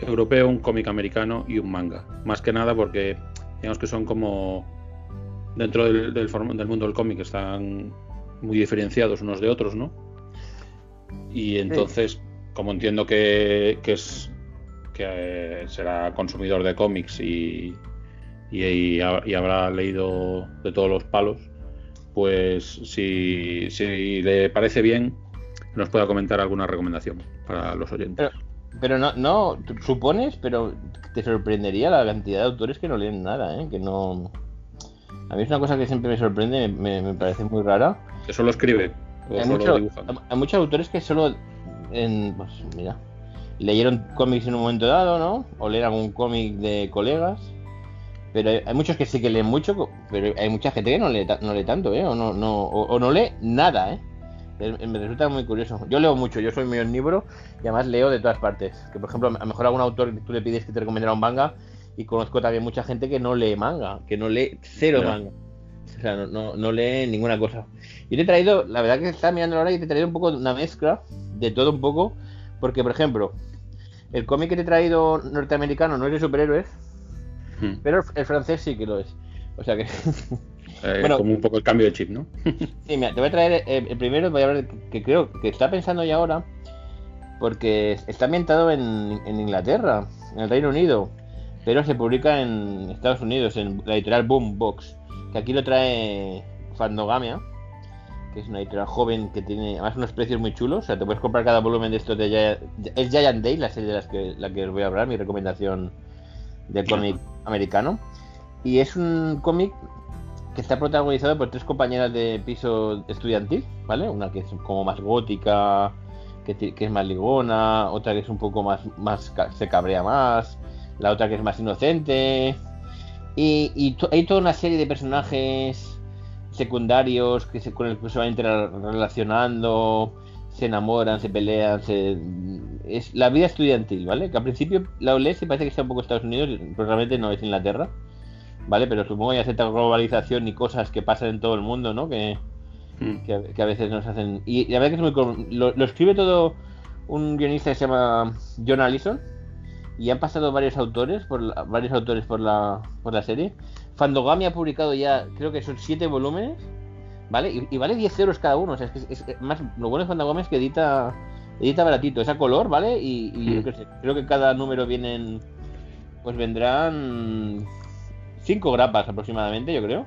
B: europeo, un cómic americano y un manga. Más que nada porque digamos que son como dentro del, del, mundo del cómic están muy diferenciados unos de otros, ¿no? Y entonces, como entiendo que, que es que eh, será consumidor de cómics y, y, y ha- y habrá leído de todos los palos, pues si, si le parece bien, nos pueda comentar alguna recomendación para los oyentes.
C: Pero, pero no, no, supones, pero te sorprendería la cantidad de autores que no leen nada, ¿eh? Que no. A mí es una cosa que siempre me sorprende, me, me parece muy rara.
B: Que solo escribe o
C: Hay,
B: solo
C: mucho-
B: dibuja.
C: hay muchos autores que solo, en, pues mira, leyeron cómics en un momento dado, ¿no? O leen algún cómic de colegas. Pero hay, hay muchos que sí que leen mucho, pero hay mucha gente que no lee, no lee tanto, ¿eh? O no, no, o, o no lee nada, ¿eh? Me resulta muy curioso. Yo leo mucho, yo soy muy omnívoro y además leo de todas partes. Que por ejemplo, a lo mejor algún autor que tú le pides que te recomendara un manga y conozco también mucha gente que no lee manga, que no lee cero manga. O sea, no, no, no lee ninguna cosa. Yo te he traído, la verdad que estaba mirando ahora y te he traído un poco de una mezcla de todo un poco. Porque, por ejemplo, el cómic que te he traído norteamericano no es de superhéroes,
B: Hmm.
C: pero el francés sí que lo es. O sea que.
B: Eh,
C: bueno.
B: como un poco el cambio de chip, ¿no?
C: Sí, mira, te voy a traer eh, el primero, voy a hablar que, creo que está pensando ya ahora, porque está ambientado en, en Inglaterra, en el Reino Unido, pero se publica en Estados Unidos, en la editorial Boombox, que aquí lo trae Fandogamia, que es una editorial joven que tiene además unos precios muy chulos, o sea, te puedes comprar cada volumen de estos de Giant, es Giant Day, la serie de las que, la que os voy a hablar, mi recomendación del cómic americano, y es un cómic está protagonizado por tres compañeras de piso estudiantil, ¿vale? Una que es como más gótica, que, es más ligona, otra que es un poco más, más se cabrea más, la otra que es más inocente. Y, y hay toda una serie de personajes secundarios que se, con el que se van interrelacionando, se enamoran, se pelean, se... es la vida estudiantil, ¿vale? Que al principio la lees y parece que está un poco Estados Unidos, pero realmente no es Inglaterra. ¿Vale? Pero supongo que hay cierta globalización y cosas que pasan en todo el mundo, ¿no? Que,
B: Hmm.
C: que, a- que a veces nos hacen... Y, y la verdad que es muy... Lo, lo escribe todo un guionista que se llama John Allison y han pasado varios autores por la- varios autores por la, por la serie. Fandogami ha publicado ya, creo que son siete volúmenes, ¿vale? Y, y vale 10 euros cada uno. O sea, es que es, es- más, lo bueno de Fandogami es que edita, edita baratito, es a color, ¿vale? Y, y yo
B: Mm.
C: qué sé, creo que cada número vienen, pues vendrán cinco grapas aproximadamente, yo creo.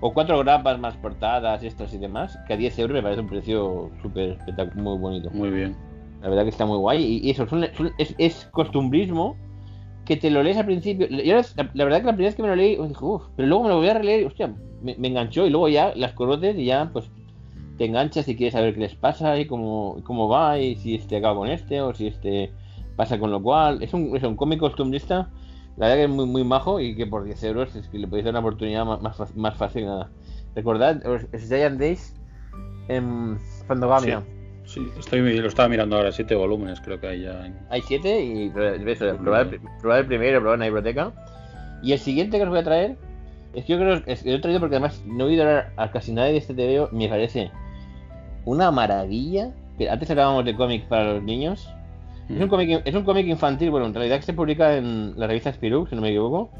C: O cuatro grapas más portadas, extras y demás, que a 10 euros me parece un precio súper espectacular, muy bonito.
B: Muy bien.
C: La verdad que está muy guay. Y, y eso, son- son- es, es costumbrismo que te lo lees al principio. Yo, la, la verdad que la primera vez que me lo leí, dije, uff, pero luego me lo voy a releer y, hostia, me, me enganchó. Y luego ya las conoces y ya, pues, te enganchas y quieres saber qué les pasa y cómo, cómo va y si este acaba con este o si este pasa con lo cual. Es un, es un cómic costumbrista. La verdad que es muy, muy majo y que por 10 euros es que le podéis dar una oportunidad más, más, más fácil nada. Recordad, es Giant Days en Fandogamia.
B: Sí, estoy, lo estaba mirando ahora, siete volúmenes creo que hay ya.
C: Hay siete y pro- eso, probar, el, probar el primero, probar en la biblioteca. Y el siguiente que os voy a traer es que yo creo que lo he traído porque además no he oído hablar a casi nadie de este TVO. Me parece una maravilla. Que antes hablábamos de cómics para los niños. Es un cómic, es un cómic infantil, bueno, en realidad que se publica en la revista Spirou, si no me equivoco.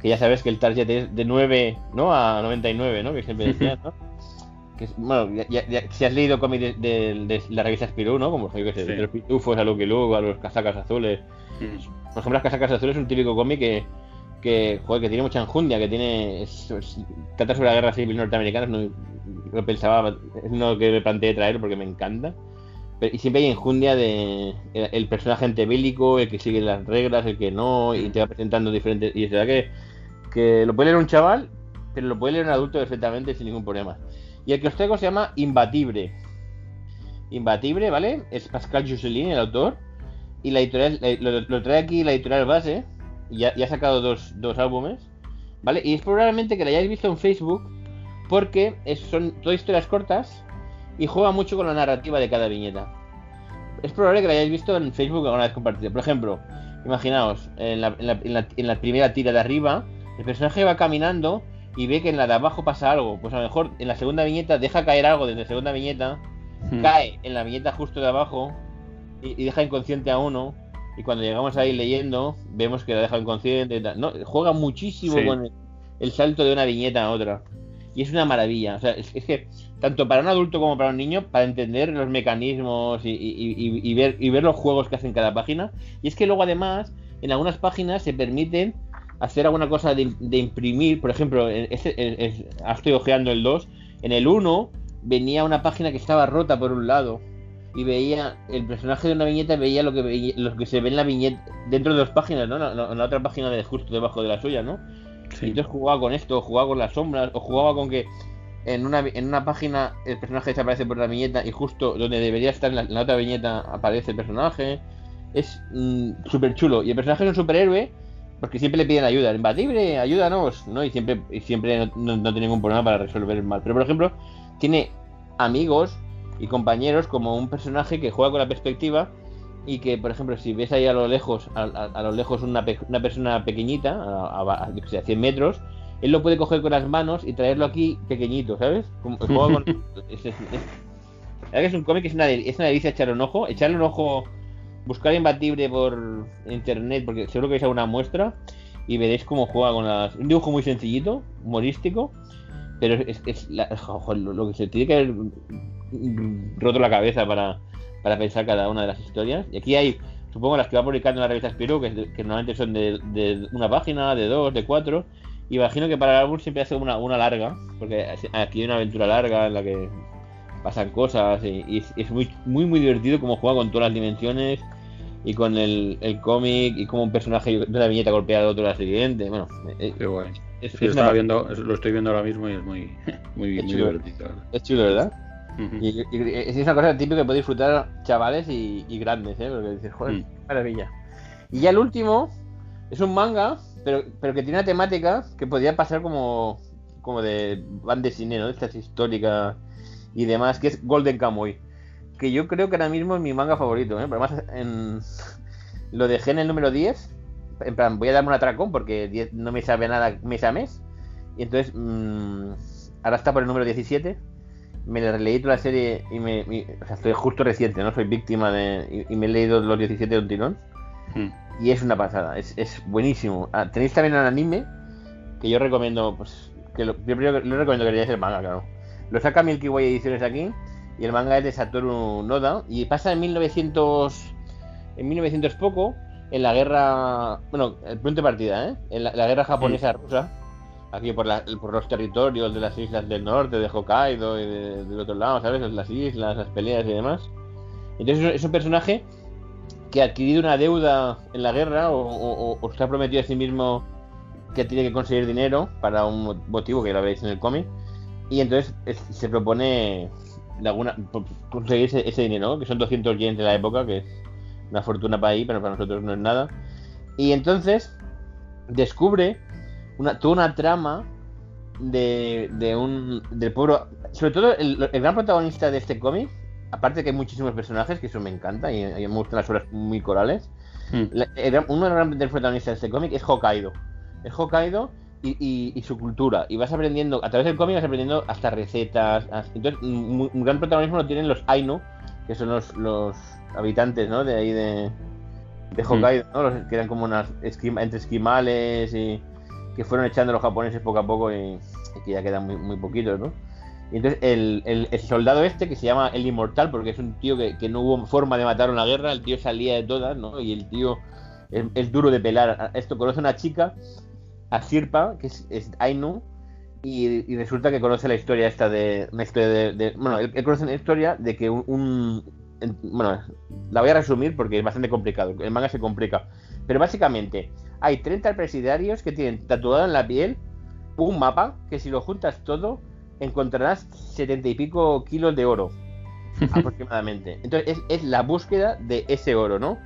C: Que ya sabes que el target es de 9 ¿no? a 99, ¿no? Que siempre decían, ¿no? Que es- bueno, ya, ya- si has leído cómics de, de- de la revista Spirou, ¿no? Como yo que sé,
B: Sí.
C: de los pitufos a Lucky Luke, a los casacas azules.
B: Mm.
C: Por ejemplo, las casacas azules es un típico cómic que, que, joder, que tiene mucha enjundia, que tiene. es- es- trata sobre la guerra civil norteamericana. No, lo pensaba, es lo que me planteé traer porque me encanta. Y siempre hay enjundia de el, el personaje antebélico, el que sigue las reglas, el que no, y te va presentando diferentes. Y es verdad que, que lo puede leer un chaval, pero lo puede leer un adulto perfectamente sin ningún problema. Y el que os traigo se llama Imbatible. Imbatible, ¿vale? Es Pascal Jusselin, el autor. Y la editorial, la- lo, lo trae aquí la editorial base. Y ya ha sacado dos, dos álbumes. ¿Vale? Y es probablemente que la hayáis visto en Facebook. Porque es- son todas historias cortas. Y juega mucho con la narrativa de cada viñeta. Es probable que la hayáis visto en Facebook alguna vez compartida. Por ejemplo, imaginaos, en la, en la- en la- en la primera tira de arriba, el personaje va caminando y ve que en la de abajo pasa algo. Pues a lo mejor en la segunda viñeta deja caer algo desde la segunda viñeta
B: Mm.
C: cae en la viñeta justo de abajo y, y deja inconsciente a uno. Y cuando llegamos ahí leyendo, vemos que la deja inconsciente. No, juega muchísimo
B: Sí.
C: con el, el salto de una viñeta a otra. Y es una maravilla. O sea, es, es que tanto para un adulto como para un niño, para entender los mecanismos y, y- y- y ver, y ver los juegos que hacen cada página. Y es que luego además, en algunas páginas se permiten hacer alguna cosa de, de imprimir. Por ejemplo, este- estoy ojeando el 2. En el 1 venía una página que estaba rota por un lado y veía el personaje de una viñeta veía lo que veía- lo que se ve en la viñeta dentro de dos páginas, ¿no? En la, en la otra página de justo debajo de la suya, ¿no?
B: Sí.
C: Y entonces jugaba con esto, jugaba con las sombras, o jugaba con que en una, en una página el personaje desaparece por la viñeta y justo donde debería estar en la, otra viñeta aparece el personaje. Es súper chulo. Y el personaje es un superhéroe porque siempre le piden ayuda. Imbatible, ayúdanos, ¿no? Y siempre, y siempre no, no- no tiene ningún problema para resolver el mal. Pero por ejemplo, tiene amigos y compañeros como un personaje que juega con la perspectiva y que, por ejemplo, si ves ahí a lo lejos, a, a- a lo lejos una, pe- una persona pequeñita, a, a 100 metros, él lo puede coger con las manos y traerlo aquí pequeñito, ¿sabes? Como, juega con- es, un cómic que es una, del- es una delicia echarle un ojo, echarle un ojo, buscar imbatible por internet, porque seguro que vais a una muestra y veréis cómo juega con las... Un dibujo muy sencillito, humorístico, pero es, es la- ojo, lo, lo que se tiene que haber roto la cabeza para, para pensar cada una de las historias. Y aquí hay, supongo, las que va publicando en la revista Spirou, que, normalmente son de, de una página, de dos, de cuatro. Imagino que para el álbum siempre hace una, una larga, porque aquí hay una aventura larga en la que pasan cosas y, y es, es muy, muy, muy divertido como juega con todas las dimensiones y con el, el cómic y como un personaje de una viñeta golpea al otro la siguiente. Bueno, eh,
B: Qué guay.
C: es,
B: Sí,
C: una-
B: viendo, lo estoy viendo ahora mismo y es muy, muy,
C: Es
B: muy
C: chulo.
B: divertido.
C: es chulo, ¿verdad? Y, y- y es una cosa típica que puede disfrutar chavales y, y grandes, ¿eh? Porque dices, joder,
B: Mm.
C: maravilla. Y ya el último es un manga, pero, pero que tiene una temática que podría pasar como, como de band de cine, ¿no? Estas históricas y demás, que es Golden Kamuy. Que yo creo que ahora mismo es mi manga favorito, ¿eh? Pero además en... lo dejé en el número 10. En plan, voy a darme un atracón porque 10 no me sabe nada mes a mes. Y entonces, mm, ahora está por el número 17 me la releí toda la serie y me. o sea, estoy justo reciente, ¿no? Soy víctima de. Y, me he leído los 17 de un tirón.
B: Mm.
C: Y es una pasada, es, es buenísimo. Ah, tenéis también un anime que yo recomiendo, pues. Que lo, yo lo recomiendo que leáis el manga, claro. Lo saca Milky Way Ediciones aquí. Y el manga es de Satoru Noda. Y pasa en 1900. En 1900 poco. En la guerra. Bueno, el punto de partida, ¿eh? En la, la guerra japonesa-rusa. Aquí por, la- por los territorios de las islas del norte, de Hokkaido y de- del otro lado, ¿sabes? Las islas, las peleas y demás. Entonces es un personaje que ha adquirido una deuda en la guerra o, o- o- se ha prometido a sí mismo que tiene que conseguir dinero para un motivo que lo veis en el cómic. Y entonces es- se propone alguna, conseguir ese, ese dinero, que son 200 yens de la época, que es una fortuna para ahí, pero para nosotros no es nada. Y entonces descubre una, toda una trama de, de un del pueblo. Sobre todo, el, el gran protagonista de este cómic, aparte que hay muchísimos personajes, que eso me encanta, y, y me gustan las obras muy corales.
B: Mm.
C: la- el uno de los grandes protagonistas de este cómic es Hokkaido. Es Hokkaido, y, y- y su cultura. Y vas aprendiendo, a través del cómic vas aprendiendo hasta recetas. as- Entonces, un, un gran protagonismo lo tienen los Ainu, que son los, los habitantes, ¿no? De ahí de, de Hokkaido, ¿no? Los que eran como unas esquima- entre esquimales y que fueron echando los japoneses poco a poco y, y que ya quedan muy, muy poquitos, ¿no? Y entonces el, el- soldado este, que se llama el Inmortal, porque es un tío que, que no hubo forma de matar en la guerra, el tío salía de todas, ¿no? Y el tío es, duro de pelar. Esto conoce a una chica, a Sirpa, que es, Ainu, y, y resulta que conoce la historia esta de. Una historia de, bueno, él, conoce una historia de que un, un- en- Bueno, la voy a resumir porque es bastante complicado. El manga se complica. Pero básicamente, hay 30 presidiarios que tienen tatuado en la piel un mapa que si lo juntas todo encontrarás 70 y pico kilos de oro aproximadamente. Entonces es, es la búsqueda de ese oro, ¿no?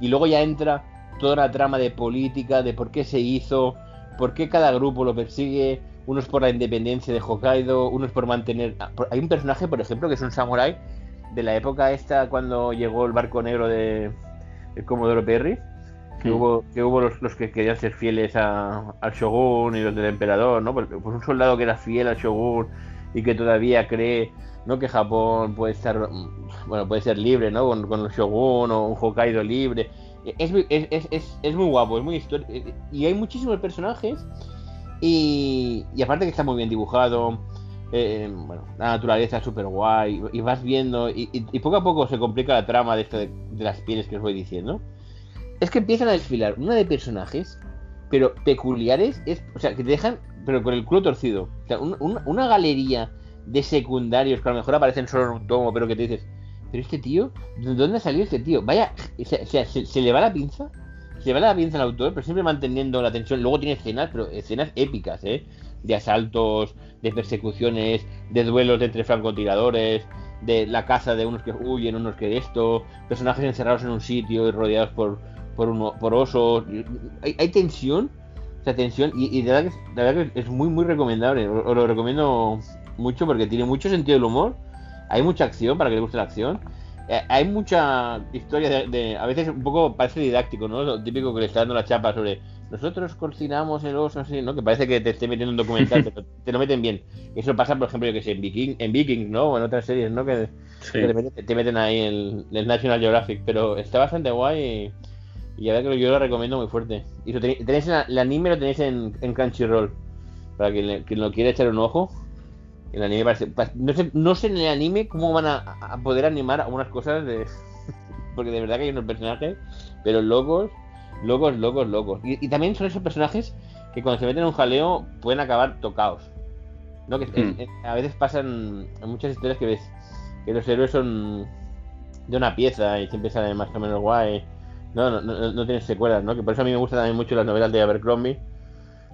C: Y luego ya entra toda la trama de política, de por qué se hizo, por qué cada grupo lo persigue, unos por la independencia de Hokkaido, unos por mantener... Hay un personaje, por ejemplo, que es un samurái de la época esta cuando llegó el barco negro de el Comodoro Perry, que
B: Mm.
C: hubo, que hubo los, los que querían ser fieles a- al shogun y los del emperador, ¿no? Pues, pues un soldado que era fiel al shogun y que todavía cree, ¿no? Que Japón puede estar, mm, bueno, puede ser libre, ¿no? Con, con el shogun o un Hokkaido libre. Es, muy- es, es, es, es muy guapo, es muy histórico. Y hay muchísimos personajes y, y aparte que está muy bien dibujado. eh, bueno, la naturaleza es súper guay y vas viendo y, y- y poco a poco se complica la trama de esto de, de las pieles que os voy diciendo. Es que empiezan a desfilar una de personajes, pero peculiares, es, o sea, que te dejan, pero con el culo torcido. O sea, un- un- una galería de secundarios que a lo mejor aparecen solo en un tomo, pero que te dices, pero este tío, ¿de dónde ha salido este tío? Vaya, o sea, se, le va la pinza, se le va la pinza al autor, pero siempre manteniendo la tensión. Luego tiene escenas, pero escenas épicas, ¿eh? De asaltos, de persecuciones, de duelos entre francotiradores, de la casa de unos que huyen, unos que esto, personajes encerrados en un sitio y rodeados por, por, uno, por osos. Hay, hay tensión, o sea, tensión, y, y de verdad que, es- de verdad que es muy, muy recomendable. Os os lo recomiendo mucho porque tiene mucho sentido del humor, hay mucha acción para que le guste la acción. Eh, hay mucha historia de, de- A veces un poco parece didáctico, ¿no? Lo típico que le está dando la chapa sobre. Nosotros cocinamos el oso así, ¿no? Que parece que te esté metiendo un documental, pero te lo meten bien. Eso pasa, por ejemplo, yo que sé, en Viking, en Vikings, ¿no? O en otras series, ¿no? Que,
B: Sí.
C: que te, te meten ahí el, el National Geographic, pero está bastante guay y, y la verdad que yo lo recomiendo muy fuerte. Y tenéis, en el anime lo tenéis en, en Crunchyroll, para quien, le- quien lo quiera echar un ojo. El anime parece, pa- no, sé, no sé en el anime cómo van a, a poder animar algunas cosas de... Porque de verdad que hay unos personajes, pero locos, locos, locos, locos. Y, y también son esos personajes que cuando se meten en un jaleo pueden acabar tocados. ¿no? Que es-
B: Hmm.
C: es- a veces pasan en muchas historias que ves que los héroes son de una pieza y siempre salen más o menos guay. No, no, no, no tienen secuelas, ¿no? Que por eso a mí me gustan también mucho las novelas de Abercrombie.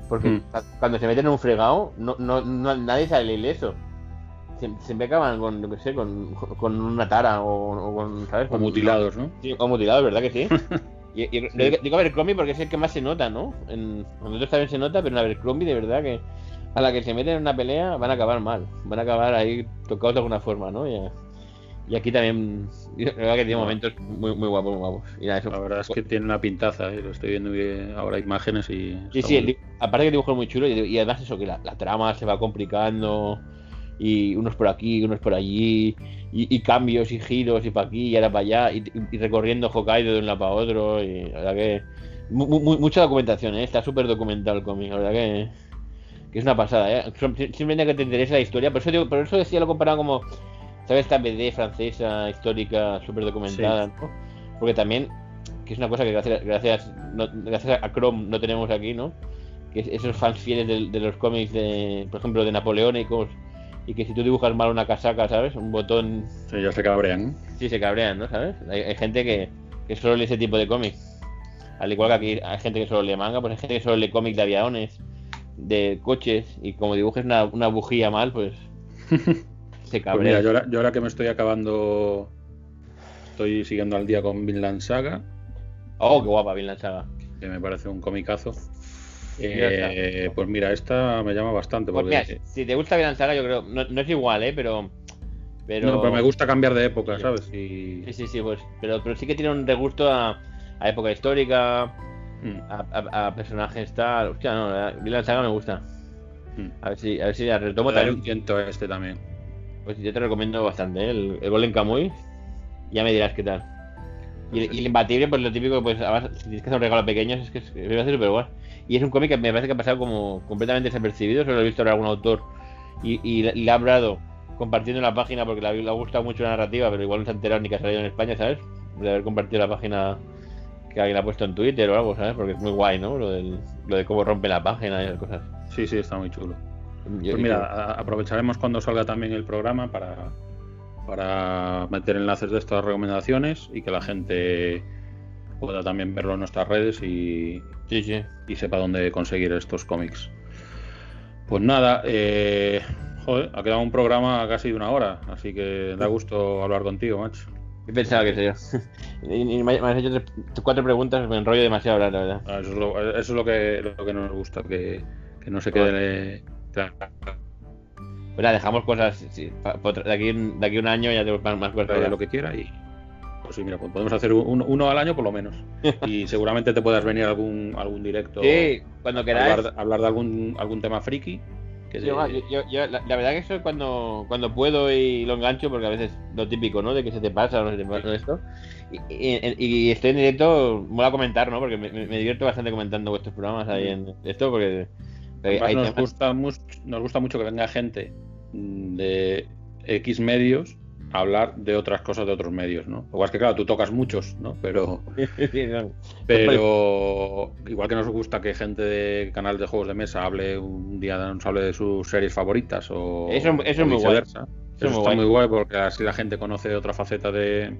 C: Porque
B: Mm.
C: cu- cuando se meten en un fregado, no, no, no- nadie sale ileso. Sie- Siempre acaban con, yo qué sé, con, con una tara o, o con, ¿sabes?
B: O
C: Con-
B: mutilados, ¿no?
C: Sí, o mutilados, ¿verdad que sí? Y, digo, digo Abercrombie porque es el que más se nota, ¿no? En, en otros también se nota, pero en Abercrombie de verdad que a la que se meten en una pelea van a acabar mal. Van a acabar ahí tocados de alguna forma, ¿no? Y, y aquí también, la verdad que tiene momentos muy, muy guapos, muy guapos. Y nada, eso-
B: La verdad es que tiene una pintaza, ¿eh? lo estoy viendo ahora imágenes y...
C: Sí, sí, aparte que el dibujo es muy chulo y, y además eso, que la, la trama se va complicando y unos por aquí, unos por allí y, y cambios y giros y para aquí y ahora para allá y, recorriendo Hokkaido de un lado para otro y la verdad que mu- mu- mucha documentación, ¿eh? está súper documentado el cómic, la verdad que, que es una pasada, ¿eh? Sim- simplemente que te interesa la historia, por eso, digo- por eso decía lo comparado como, ¿sabes? Esta BD francesa histórica súper documentada, ¿no? Porque también que es una cosa que gracias, gracias, no- gracias a Chrome no tenemos aquí, ¿no? Que es- esos fans fieles de, de los cómics, de, por ejemplo, de napoleónicos, y que si tú dibujas mal una casaca, ¿sabes? Un botón,
B: Sí, ya se cabrean.
C: sí se cabrean, ¿no? ¿Sabes? Hay, hay gente que, que solo lee ese tipo de cómics. Al igual que aquí hay gente que solo lee manga, pues hay gente que solo lee cómics de aviones, de coches, y como dibujes una, una bujía mal, pues se
B: Pues mira, yo ahora, yo ahora que me estoy acabando, estoy siguiendo al día con Vinland Saga,
C: Oh, qué guapa, Vinland Saga.
B: que me parece un comicazo. Eh, pues mira, esta me llama bastante.
C: Pues
B: Porque,
C: mira, si te gusta Vinland Saga, yo creo, no, no es igual, ¿eh? Pero... Pero...
B: No, pero me gusta cambiar de época, ¿sabes? Y...
C: Sí, sí, sí, pues, pero, pero sí que tiene un regusto a, a época histórica,
B: Mm.
C: a, a- a personajes tal. Hostia, no, la Saga me gusta.
B: Mm.
C: A ver si, a ver si la retomo
B: darle un tiento a este también.
C: Pues yo te recomiendo bastante, ¿eh? el, el Golden Kamuy. Ya me dirás qué tal. Y, el- y el imbatible, pues lo típico, pues además, si tienes que hacer un regalo pequeño, es que es, me parece súper guay. Y es un cómic que me parece que ha pasado como completamente desapercibido, solo lo he visto en algún autor y, y le- le ha hablado compartiendo la página porque le ha, le ha gustado mucho la narrativa, pero igual no se ha enterado ni que ha salido en España, ¿sabes? De haber compartido la página que alguien ha puesto en Twitter o algo, ¿sabes? Porque es muy guay, ¿no? Lo, del, lo de cómo rompe la página y esas cosas.
B: Sí, sí, está muy chulo.
C: Yo-
B: Pues mira, aprovecharemos cuando salga también el programa para, para meter enlaces de estas recomendaciones y que la gente pueda también verlo en nuestras redes y,
C: sí, sí.
B: y sepa dónde conseguir estos cómics. Pues nada, eh, joder, ha quedado un programa casi de una hora, así que da gusto hablar contigo, macho.
C: Yo pensaba que sería. y, y me, has hecho tres- cuatro preguntas, me enrollo demasiado la verdad.
B: Ah, Eso es lo, eso es lo que, lo que nos gusta, que, que no se quede...
C: Pues dejamos cosas. sí, de, aquí, de aquí a un año ya tengo más, más cosas.
B: de lo que quiera y pues sí, mira, pues podemos hacer un- uno al año por lo menos. Y seguramente te puedas venir a algún, algún directo
C: Sí, cuando queráis.
B: hablar, hablar de algún, algún tema friki. Que
C: Yo, yo- yo- la, la verdad que eso es cuando, cuando puedo y lo engancho, porque a veces lo típico, ¿no? De que se te pasa o no se te pasa esto. Y, y- y estoy en directo, mola comentar, ¿no? Porque me, me- me divierto bastante comentando vuestros programas ahí en esto, porque.
B: Además, nos,
C: temas-
B: gusta mucho, nos gusta mucho que venga gente de X medios a hablar de otras cosas de otros medios, ¿no? Igual es que claro, tú tocas muchos, ¿no? Pero, pero igual que nos gusta que gente de canal de juegos de mesa hable un día nos hable de sus series favoritas o,
C: Eso- eso
B: o
C: es muy guay.
B: viceversa.
C: Eso
B: Eso,
C: es muy
B: está
C: guay.
B: muy guay porque así la gente conoce otra faceta de,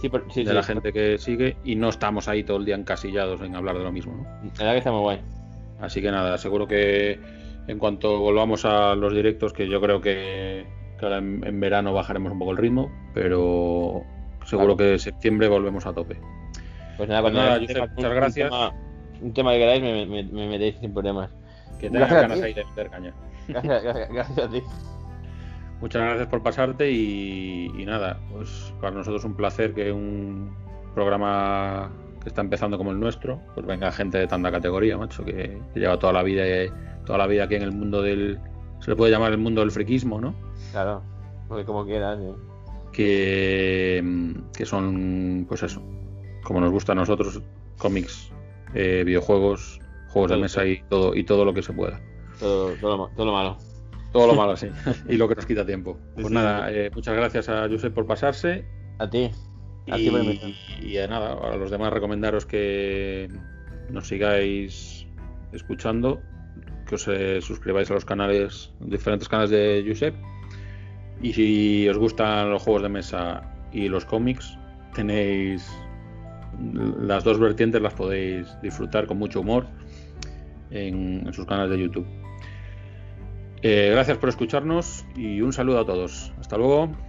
C: Sí, por- sí,
B: de
C: sí.
B: la gente que sigue y no estamos ahí todo el día encasillados en hablar de lo mismo, ¿no?
C: La verdad que está muy guay.
B: Así que nada, seguro que en cuanto volvamos a los directos, que yo creo que, que ahora en, en verano bajaremos un poco el ritmo, pero seguro
C: Claro.
B: que en septiembre volvemos a tope.
C: Pues nada,
B: Pues
C: cuando
B: nada,
C: un
B: Josep,
C: tema-
B: muchas gracias.
C: Un tema, un tema que queráis, me, me- me metéis sin problemas.
B: Que tengas ganas ahí de meter caña.
C: Gracias, gracias, gracias a ti.
B: Muchas gracias por pasarte y, y nada, pues para nosotros un placer que un programa que está empezando como el nuestro, pues venga gente de tanta categoría, macho, que, que lleva toda la vida toda la vida aquí en el mundo del se le puede llamar el mundo del friquismo, ¿no?
C: Claro, porque como quieras. ¿eh?
B: que, que son, pues eso, como nos gusta a nosotros, cómics, eh, videojuegos, juegos de mesa y todo, y todo lo que se pueda.
C: Todo, todo, lo, ma- todo lo malo.
B: Todo lo malo, sí. y lo que nos quita tiempo. Pues
C: sí,
B: nada, eh, muchas gracias a Josep por pasarse.
C: A ti.
B: Y, y nada, a los demás recomendaros que nos sigáis escuchando, que os eh, suscribáis a los canales, diferentes canales de Josep. Y si os gustan los juegos de mesa y los cómics, tenéis las dos vertientes, las podéis disfrutar con mucho humor en, en sus canales de YouTube. Eh, gracias por escucharnos y un saludo a todos. Hasta luego.